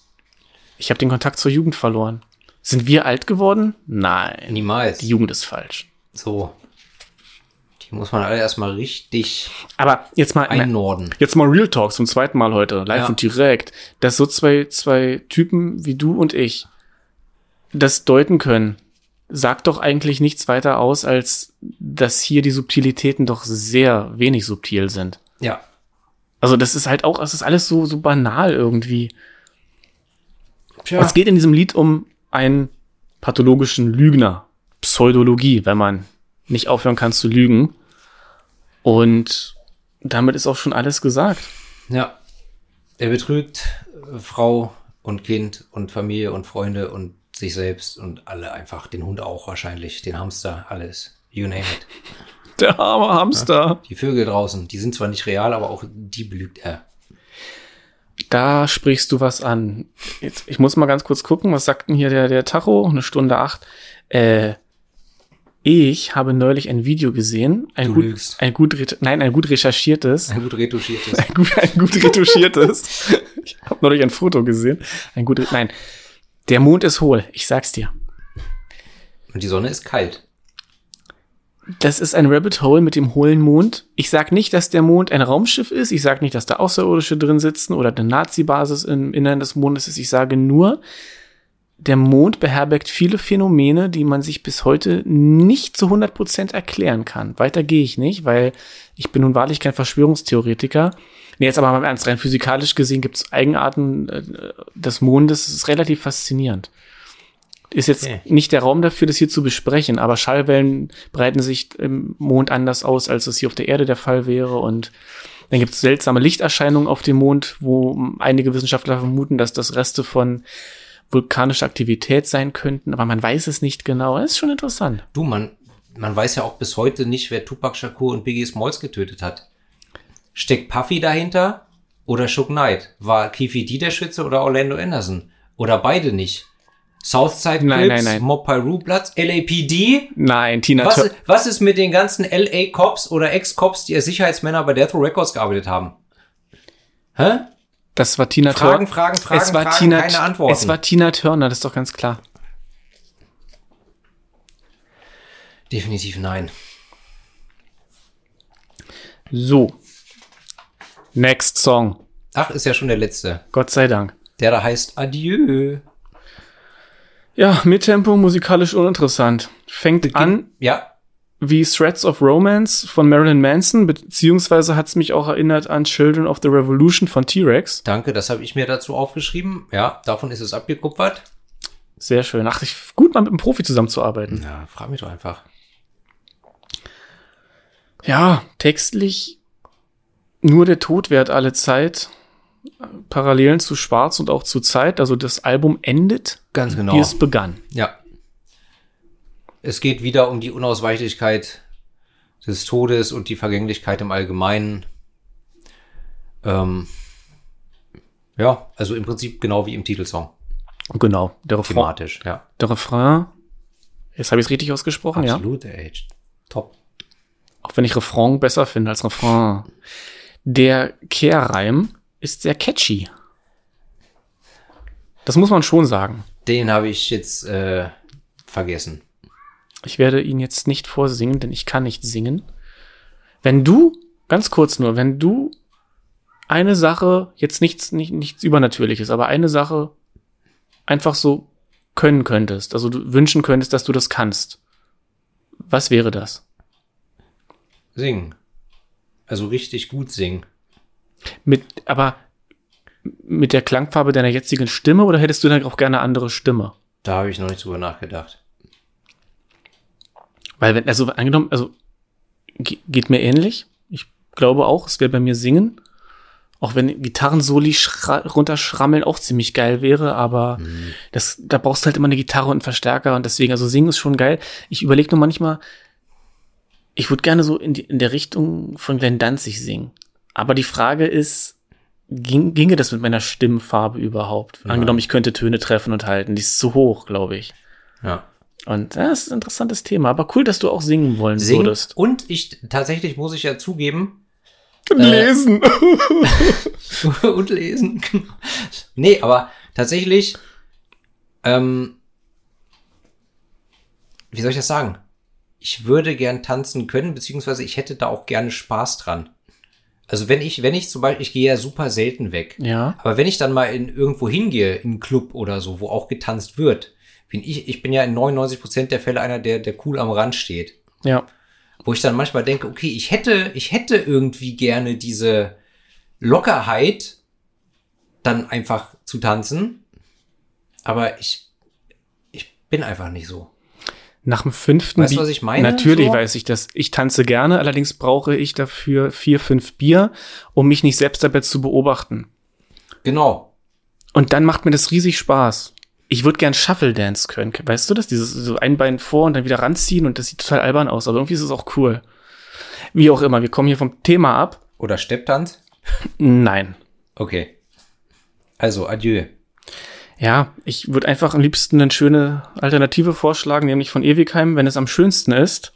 Ich habe den Kontakt zur Jugend verloren. Sind wir alt geworden? Nein.
Niemals.
Die Jugend ist falsch.
So. Die muss man alle erstmal richtig
Aber jetzt mal,
einnorden.
jetzt mal Real Talk zum zweiten Mal heute, live
Ja.
und direkt, dass so zwei, zwei Typen wie du und ich das deuten können, sagt doch eigentlich nichts weiter aus, als dass hier die Subtilitäten doch sehr wenig subtil sind.
Ja.
Also das ist halt auch, es ist alles so, so banal irgendwie.
Tja.
Es geht in diesem Lied um einen pathologischen Lügner. Pseudologie, wenn man nicht aufhören kann zu lügen. Und damit ist auch schon alles gesagt.
Ja. Er betrügt äh, Frau und Kind und Familie und Freunde und sich selbst und alle einfach, den Hund auch wahrscheinlich, den Hamster, alles. You name it. *laughs*
Der arme Hamster.
Die Vögel draußen, die sind zwar nicht real, aber auch die belügt er.
Da sprichst du was an. Jetzt, ich muss mal ganz kurz gucken, was sagt denn hier der, der Tacho? Eine Stunde acht. Äh, ich habe neulich ein Video gesehen, ein
Du
gut,
lügst.
ein gut, nein, ein gut recherchiertes,
Ein gut retuschiertes. *laughs*
ein gut, ein gut retuschiertes. ich habe neulich ein Foto gesehen, ein gut, nein, der Mond ist hohl, ich sag's dir.
Und die Sonne ist kalt.
Das ist ein Rabbit Hole mit dem hohlen Mond. Ich sag nicht, dass der Mond ein Raumschiff ist. Ich sag nicht, dass da Außerirdische drin sitzen oder eine Nazi-Basis im Innern des Mondes ist. Ich sage nur, der Mond beherbergt viele Phänomene, die man sich bis heute nicht zu 100% erklären kann. Weiter gehe ich nicht, weil ich bin nun wahrlich kein Verschwörungstheoretiker. Nee, jetzt aber mal im Ernst, rein physikalisch gesehen gibt es Eigenarten äh, des Mondes. Das ist relativ faszinierend. Ist jetzt
Okay.
nicht der Raum dafür, das hier zu besprechen, aber Schallwellen breiten sich im Mond anders aus, als es hier auf der Erde der Fall wäre. Und dann gibt es seltsame Lichterscheinungen auf dem Mond, wo einige Wissenschaftler vermuten, dass das Reste von vulkanischer Aktivität sein könnten, aber man weiß es nicht genau. Das ist schon interessant.
Du, man, man weiß ja auch bis heute nicht, wer Tupac Shakur und Biggie Smalls getötet hat. Steckt Puffy dahinter oder Shook Knight? War Keefe D der Schütze oder Orlando Anderson? Oder beide nicht? Southside
Nein,
Crips,
nein, nein.
Mob Piru Bloods, LAPD?
Nein, Tina
Was, was ist mit den ganzen LA-Cops oder Ex-Cops, die als Sicherheitsmänner bei Death Row Records gearbeitet haben? Hä?
Das war Tina
Fragen,
Turner.
Fragen, Fragen,
es war
Fragen,
Tina,
keine Antworten.
Es war Tina Turner, das ist doch ganz klar.
Definitiv nein.
So. Next Song.
Ach, ist ja schon der letzte.
Gott sei Dank.
Der da heißt Adieu.
Ja, Mittempo, musikalisch uninteressant. Fängt an
Ja,
wie Threads of Romance von Marilyn Manson, beziehungsweise hat es mich auch erinnert an Children of the Revolution von T-Rex.
danke, das habe ich mir dazu aufgeschrieben. Ja, davon ist es abgekupfert.
Sehr schön. Ach, ich, gut, mal mit einem Profi zusammenzuarbeiten.
Ja, frag mich doch einfach.
Ja, textlich nur der Tod währt alle Zeit. Parallelen zu Schwarz und auch zu Zeit. Also das Album endet,
Ganz genau.
wie es begann.
Ja. Es geht wieder um die Unausweichlichkeit des Todes und die Vergänglichkeit im Allgemeinen. Ähm, ja, also im Prinzip genau wie im Titelsong.
Genau. Der Refrain,
Thematisch, ja.
der Refrain jetzt habe ich es richtig ausgesprochen, ja.
Absolut, ey. Top.
Auch wenn ich Refrain besser finde als Refrain. Der Kehrreim ist sehr catchy. Das muss man schon sagen.
Den habe ich jetzt äh, vergessen.
Ich werde ihn jetzt nicht vorsingen, denn ich kann nicht singen. Wenn du, ganz kurz nur, wenn du eine Sache, jetzt nichts, nicht, nichts Übernatürliches, aber eine Sache einfach so können könntest, also du wünschen könntest, dass du das kannst, was wäre das?
Singen. Also richtig gut singen.
Mit, aber mit der Klangfarbe deiner jetzigen Stimme oder hättest du dann auch gerne eine andere Stimme?
Da habe ich noch nicht drüber nachgedacht.
Weil wenn, also angenommen, also ge- geht mir ähnlich. Ich glaube auch, es wäre bei mir singen. Auch wenn Gitarrensoli schra- runterschrammeln auch ziemlich geil wäre, aber das, da brauchst du halt immer eine Gitarre und einen Verstärker und deswegen, also singen ist schon geil. Ich überlege nur manchmal, ich würde gerne so in, die, in der Richtung von Glenn Danzig singen. Aber die Frage ist, ging, ginge das mit meiner Stimmfarbe überhaupt? Angenommen, ich könnte Töne treffen und halten. Die ist zu hoch, glaube ich.
Ja.
Und das ist ein interessantes Thema. Aber cool, dass du auch singen wollen
Singen.
würdest.
Und ich, tatsächlich muss ich ja zugeben,
Lesen. *laughs*
und lesen. nee, aber tatsächlich, ähm, wie soll ich das sagen? Ich würde gern tanzen können, beziehungsweise ich hätte da auch gerne Spaß dran. Also wenn ich, wenn ich zum Beispiel, ich gehe ja super selten weg.
ja.
Aber wenn ich dann mal in irgendwo hingehe, in einen Club oder so, wo auch getanzt wird, bin ich, ich bin ja in 99 Prozent der Fälle einer, der, der cool am Rand steht
Ja.
wo ich dann manchmal denke, okay, ich hätte, ich hätte irgendwie gerne diese Lockerheit, dann einfach zu tanzen, aber ich, ich bin einfach nicht so.
Nach dem fünften
Weißt du, was ich meine?
Natürlich
So?
weiß ich das. Ich tanze gerne, allerdings brauche ich dafür vier, fünf Bier, um mich nicht selbst dabei zu beobachten.
Genau.
Und dann macht mir das riesig Spaß. Ich würde gern Shuffle Dance können. Weißt du das? Dieses so ein Bein vor und dann wieder ranziehen und das sieht total albern aus, aber irgendwie ist es auch cool. Wie auch immer, wir kommen hier vom Thema ab.
Oder Stepptanz?
Nein.
Okay. Also, adieu.
Ja, ich würde einfach am liebsten eine schöne Alternative vorschlagen, nämlich von Ewigheim, wenn es am schönsten ist.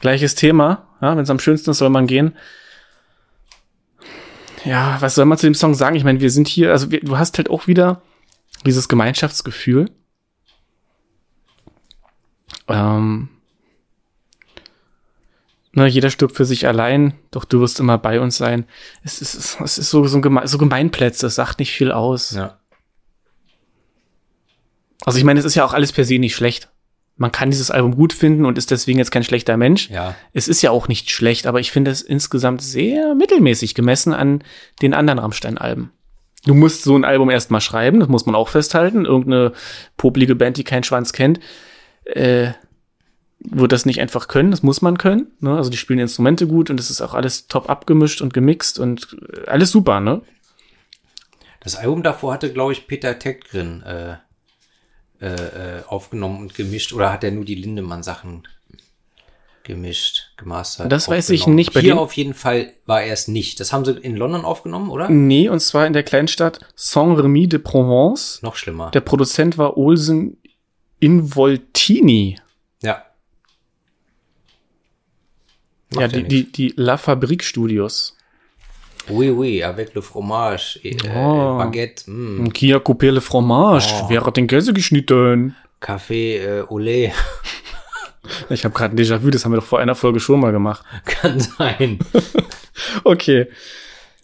Gleiches Thema, ja, wenn es am schönsten ist, soll man gehen. Ja, was soll man zu dem Song sagen? Ich meine, wir sind hier, also wir, du hast halt auch wieder dieses Gemeinschaftsgefühl. Ähm, ne, jeder stirbt für sich allein, doch du wirst immer bei uns sein. Es ist, es ist so, so, ein Geme so Gemeinplätze, es sagt nicht viel aus.
Ja.
Also ich meine, es ist ja auch alles per se nicht schlecht. Man kann dieses Album gut finden und ist deswegen jetzt kein schlechter Mensch.
Ja.
Es ist ja auch nicht schlecht, aber ich finde es insgesamt sehr mittelmäßig gemessen an den anderen Rammstein-Alben. Du musst so ein Album erstmal schreiben, das muss man auch festhalten. Irgendeine poplige Band, die keinen Schwanz kennt, äh, wird das nicht einfach können, das muss man können. Ne? Also die spielen Instrumente gut und es ist auch alles top abgemischt und gemixt und äh, alles super, ne?
Das Album davor hatte, glaube ich, Peter Teckgren äh, äh, äh, aufgenommen und gemischt. Oder hat er nur die Lindemann-Sachen gemischt, gemastert?
Das weiß ich nicht. Bei
Hier auf jeden Fall war er es nicht. Das haben sie in London aufgenommen, oder?
Nee, und zwar in der Kleinstadt Saint-Remy de Provence.
Noch schlimmer.
Der Produzent war Olsen Involtini.
ja.
ja,
Macht
die,
ja
die, die La Fabrique Studios.
Oui, oui, avec le fromage, äh,
Oh.
Baguette, mm,
Ein Kia Coupé le Fromage.
Oh.
Wer hat den Käse geschnitten?
Kaffee, äh, Olé. *laughs*
Ich habe gerade ein Déjà-vu, das haben wir doch vor einer Folge schon mal gemacht.
Kann sein. *laughs*
Okay.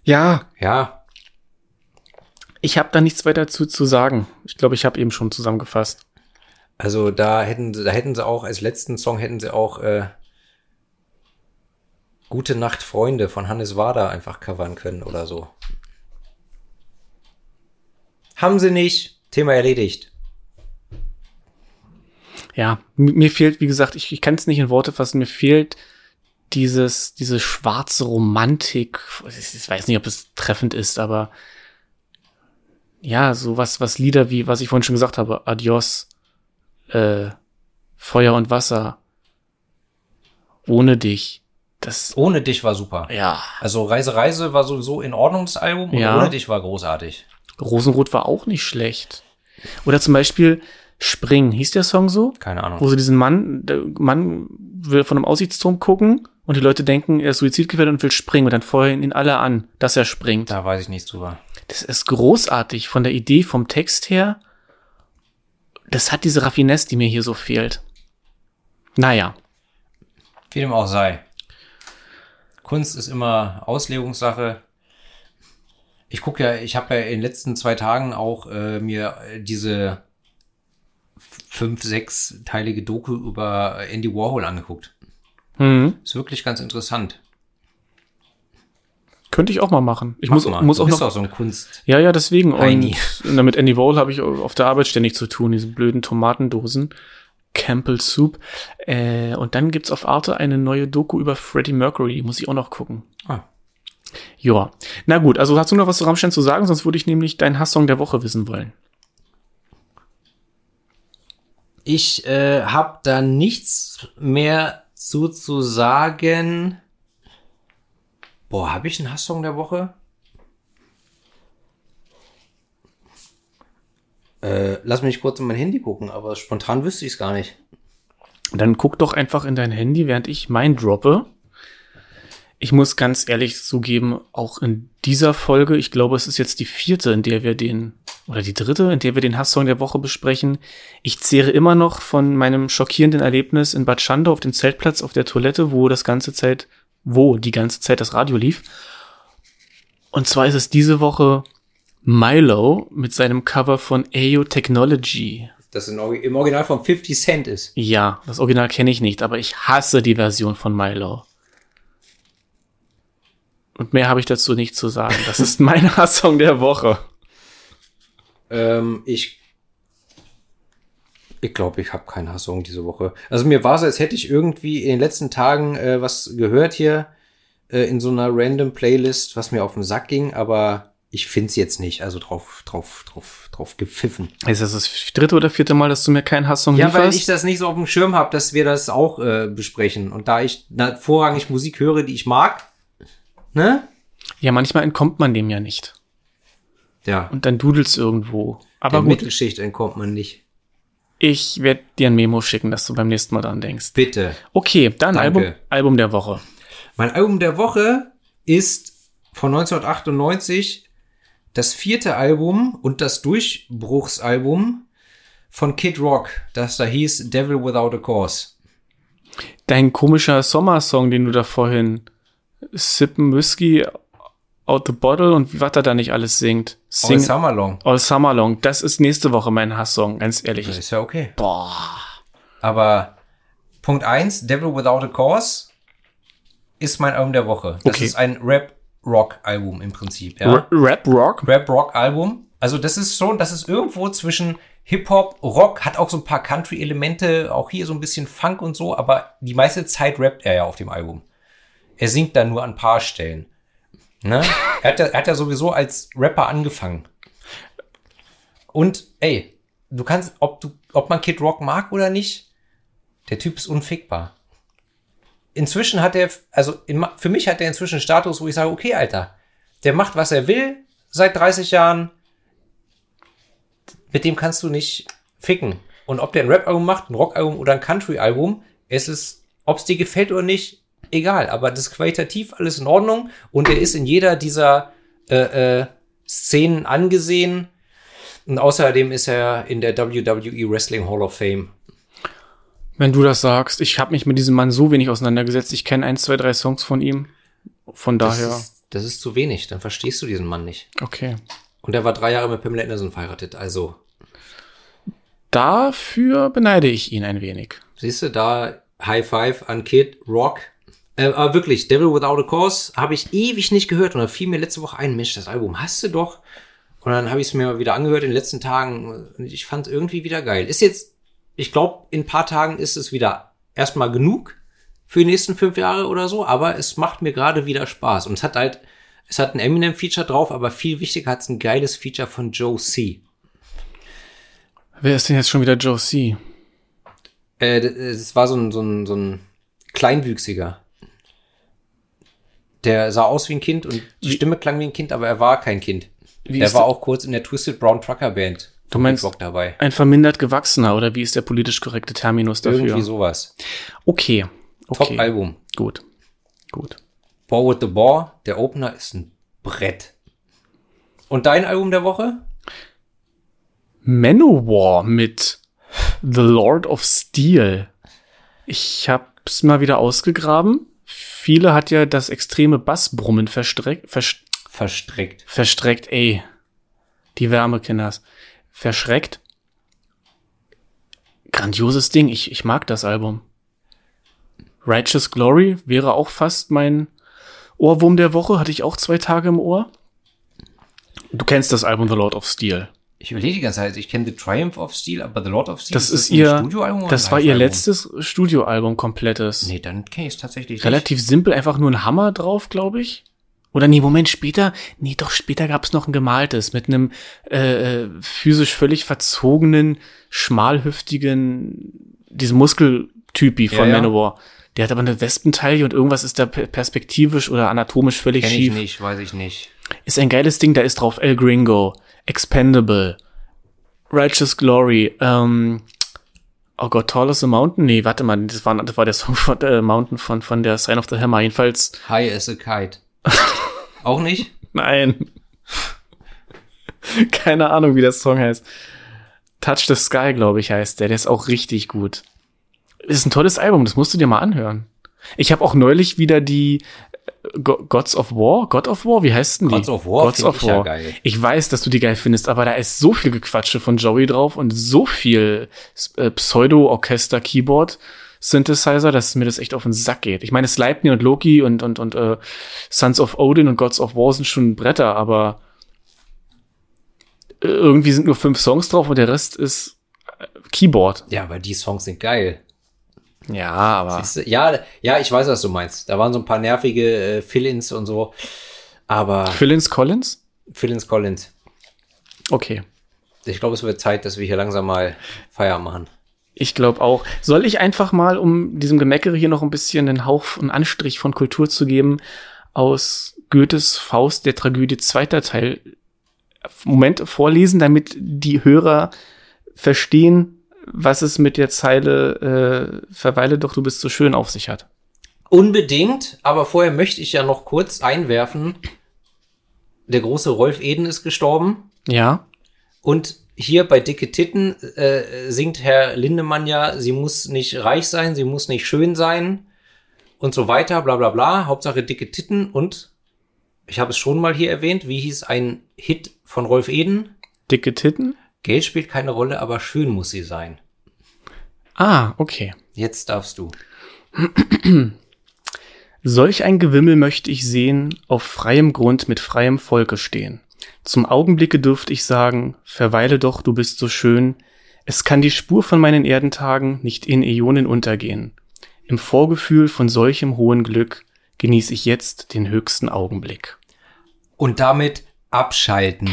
Ja,
Ja,
ich habe da nichts weiter zu, zu sagen. Ich glaube, ich habe eben schon zusammengefasst.
also da hätten, sie- da hätten sie auch, als letzten Song hätten sie auch äh, Gute Nacht, Freunde von Hannes Wader einfach covern können oder so. Haben sie nicht. Thema erledigt.
Ja, mir fehlt, wie gesagt, ich, ich kann es nicht in Worte fassen, mir fehlt dieses, diese schwarze Romantik. Ich, ich weiß nicht, ob es treffend ist, aber ja, so was, was Lieder wie, was ich vorhin schon gesagt habe, Adios, äh, Feuer und Wasser, ohne dich. Das,
Ohne dich war super.
ja,
Also Reise, Reise war sowieso in Ordnung, das Album. Und
Ja.
ohne dich war großartig.
Rosenrot war auch nicht schlecht. Oder zum Beispiel Spring, hieß der Song so?
Keine Ahnung.
wo sie diesen Mann, der Mann will von einem Aussichtsturm gucken und die Leute denken, er ist suizidgefährdet und will springen und dann feuern ihn alle an, dass er springt.
Da weiß ich nichts drüber.
Das ist großartig von der Idee, vom Text her. Das hat diese Raffinesse, die mir hier so fehlt. Naja,
Wie dem auch sei. Kunst ist immer Auslegungssache. Ich gucke ja, ich habe ja in den letzten zwei Tagen auch äh, mir diese fünf, sechs teilige Doku über Andy Warhol angeguckt.
hm.
Ist wirklich ganz interessant.
könnte ich auch mal machen. Ich
Mach
muss,
mal.
muss
du
auch
bist
noch.
doch so ein Kunst.
Ja, ja, deswegen. Und, und damit Andy Warhol habe ich auf der Arbeit ständig zu tun, diese blöden Tomatendosen. Campbell Soup. Äh, und dann gibt's auf Arte eine neue Doku über Freddie Mercury, die muss ich auch noch gucken.
Ah.
Ja. Na gut, also hast du noch was zu Rammstein zu sagen? Sonst würde ich nämlich deinen Hasssong der Woche wissen wollen.
Ich äh, habe da nichts mehr zu, zu sagen. Boah, habe ich einen Hasssong der Woche? Äh, lass mich kurz in mein Handy gucken, aber spontan wüsste ich es gar nicht.
Dann guck doch einfach in dein Handy, während ich mein droppe. Ich muss ganz ehrlich zugeben, auch in dieser Folge, ich glaube, es ist jetzt die vierte, in der wir den, oder die dritte, in der wir den Hasssong der Woche besprechen. Ich zehre immer noch von meinem schockierenden Erlebnis in Bad Schandau auf dem Zeltplatz auf der Toilette, wo das ganze Zeit, wo die ganze Zeit das Radio lief. Und zwar ist es diese Woche Milo mit seinem Cover von AO Technology.
Das im Original von 50 Cent ist.
Ja, das Original kenne ich nicht, aber ich hasse die Version von Milo. Und mehr habe ich dazu nicht zu sagen. Das ist mein *laughs* Hasssong der Woche.
Ähm, ich ich glaube, ich habe keinen Hasssong diese Woche. Also mir war es, als hätte ich irgendwie in den letzten Tagen äh, was gehört hier äh, in so einer random Playlist, was mir auf den Sack ging, aber ich finde es jetzt nicht. Also drauf, drauf, drauf, drauf gepfiffen.
Ist das das dritte oder vierte Mal, dass du mir keinen Hasssong
Ja, weil
lieferst?
ich das nicht so auf dem Schirm habe, dass wir das auch äh, besprechen. Und da ich na, vorrangig Musik höre, die ich mag, ne?
ja, manchmal entkommt man dem ja nicht.
Ja.
Und dann dudelst irgendwo. Aber
der
gut,
Mittelschicht entkommt man nicht.
ich werde dir ein Memo schicken, dass du beim nächsten Mal dran denkst.
Bitte.
Okay, dann
Danke.
Album, Album der Woche.
Mein Album der Woche ist von 1998 das vierte Album und das Durchbruchsalbum von Kid Rock, das da hieß Devil Without a Cause.
Dein komischer Sommersong, den du da vorhin Sippen Whisky out the bottle und wie was er da nicht alles singt.
All
Sing
Summer Long.
All Summer Long. Das ist nächste Woche mein Hasssong, ganz ehrlich.
Das ist ja okay.
Boah.
Aber Punkt eins, Devil Without a Cause ist mein Album der Woche. Das
Okay.
ist ein Rap-Rock-Album im Prinzip. Ja?
R- Rap Rock?
Rap-Rock-Album. Also das ist schon, das ist irgendwo zwischen Hip-Hop, Rock, hat auch so ein paar Country-Elemente, auch hier so ein bisschen Funk und so, aber die meiste Zeit rappt er ja auf dem Album. Er singt dann nur an ein paar Stellen. Ne? *laughs* er, hat ja, er hat ja sowieso als Rapper angefangen. Und ey, du kannst, ob du, ob man Kid Rock mag oder nicht, der Typ ist unfickbar. Inzwischen hat er, also in, für mich hat er inzwischen Status, wo ich sage, okay, Alter, der macht, was er will, seit 30 Jahren. Mit dem kannst du nicht ficken. Und ob der ein Rap-Album macht, ein Rock-Album oder ein Country-Album, es ist, ob es dir gefällt oder nicht, egal. Aber das ist qualitativ alles in Ordnung und er ist in jeder dieser äh, äh, Szenen angesehen. Und außerdem ist er in der WWE Wrestling Hall of Fame.
Wenn du das sagst, ich habe mich mit diesem Mann so wenig auseinandergesetzt. Ich kenne ein, zwei, drei Songs von ihm. Von
Das
daher,
ist, das ist zu wenig, dann verstehst du diesen Mann nicht.
okay.
Und er war drei Jahre mit Pamela Anderson verheiratet, also
Dafür beneide ich ihn ein wenig.
Siehst du, da High Five an Kid Rock. Äh, aber wirklich, Devil Without a Cause habe ich ewig nicht gehört und da fiel mir letzte Woche ein, Mensch, das Album hast du doch. Und dann habe ich es mir mal wieder angehört in den letzten Tagen und ich fand es irgendwie wieder geil. Ist jetzt, ich glaube, in ein paar Tagen ist es wieder erstmal genug für die nächsten fünf Jahre oder so, aber es macht mir gerade wieder Spaß. Und es hat halt, es hat ein Eminem-Feature drauf, aber viel wichtiger hat es ein geiles Feature von Joe C.
Wer ist denn jetzt schon wieder Joe C?
Äh, es war so ein, so ein, so ein Kleinwüchsiger. Der sah aus wie ein Kind und die Stimme klang wie ein Kind, aber er war kein Kind.
Wie
er war auch kurz in der Twisted Brown Trucker Band.
Du meinst-
Bock dabei.
Ein vermindert gewachsener oder wie ist der politisch korrekte Terminus dafür?
Irgendwie sowas.
Okay. Okay.
Top-Album.
Gut. Gut.
Ball with the Ball. Der Opener ist ein Brett. Und dein Album der Woche?
Manowar mit The Lord of Steel. Ich hab's mal wieder ausgegraben. Viele hat ja das extreme Bassbrummen verstreckt, vers
Verstrickt.
verstreckt, ey. Die Wärme, Kinders. Verschreckt. Grandioses Ding. Ich, ich mag das Album. Righteous Glory wäre auch fast mein Ohrwurm der Woche. Hatte ich auch zwei Tage im Ohr. Du kennst das Album The Lord of Steel.
Ich überlege die ganze Zeit, ich kenne The Triumph of Steel, aber The Lord of Steel
Das ist
ein
ihr,
Studioalbum
das war ihr letztes Studioalbum komplettes.
Nee, dann kenne ich es tatsächlich
Relativ simpel, einfach nur ein Hammer drauf, glaube ich. Oder nee, Moment, später, nee, doch, später gab es noch ein gemaltes mit einem äh, äh, physisch völlig verzogenen, schmalhüftigen, diesem Muskeltypi von
Ja, ja.
Manowar. Der hat aber eine Wespentaille und irgendwas ist da per- perspektivisch oder anatomisch völlig
Kenn ich
schief.
nicht, weiß ich nicht.
Ist ein geiles Ding, da ist drauf El Gringo, Expendable, Righteous Glory, ähm, oh Gott, Tall as a Mountain? Nee, warte mal, das war, das war der Song von äh, Mountain von, von der Sign of the Hammer. Jedenfalls,
High as a Kite. *laughs* Auch nicht?
nein. Keine Ahnung, wie der Song heißt. Touch the Sky, glaube ich, heißt der. Der ist auch richtig gut. Ist ein tolles Album, das musst du dir mal anhören. Ich habe auch neulich wieder die äh, Go- Gods of War, God of War, wie heißt denn die?
Gods of War
Gods of
ich ja
War.
geil.
Ich weiß, dass du die geil findest, aber da ist so viel Gequatsche von Joey drauf und so viel äh, Pseudo-Orchester-Keyboard. Synthesizer, dass mir das echt auf den Sack geht. Ich meine, Sleipnir und Loki und, und, und äh, Sons of Odin und Gods of War sind schon Bretter, aber irgendwie sind nur fünf Songs drauf und der Rest ist äh, Keyboard.
Ja, aber die Songs sind geil.
Ja, aber?
Ja, ja, ich weiß, was du meinst. Da waren so ein paar nervige äh, Fill-ins und so. Aber
Philins Collins?
Fill-ins Collins.
Okay.
Ich glaube, es wird Zeit, dass wir hier langsam mal Feier machen.
Ich glaube auch. Soll ich einfach mal, um diesem Gemeckere hier noch ein bisschen einen Hauch, einen Anstrich von Kultur zu geben, aus Goethes Faust der Tragödie zweiter Teil Moment vorlesen, damit die Hörer verstehen, was es mit der Zeile äh, Verweile doch, du bist so schön auf sich hat.
Unbedingt, aber vorher möchte ich ja noch kurz einwerfen. Der große Rolf Eden ist gestorben.
Ja?
Und hier bei Dicke Titten äh, singt Herr Lindemann ja, sie muss nicht reich sein, sie muss nicht schön sein und so weiter, bla bla bla. Hauptsache dicke Titten und ich habe es schon mal hier erwähnt, wie hieß ein Hit von Rolf Eden?
Dicke Titten?
Geld spielt keine Rolle, aber schön muss sie sein.
Ah, okay.
Jetzt darfst du.
Solch ein Gewimmel möchte ich sehen, auf freiem Grund mit freiem Volke stehen. Zum Augenblicke dürft ich sagen, verweile doch, du bist so schön, es kann die Spur von meinen Erdentagen nicht in Äonen untergehen. Im Vorgefühl von solchem hohen Glück genieß ich jetzt den höchsten Augenblick.
Und damit abschalten.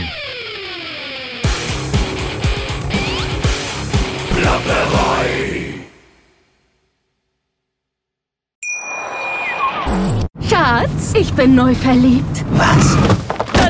Schatz, ich bin neu verliebt.
Was?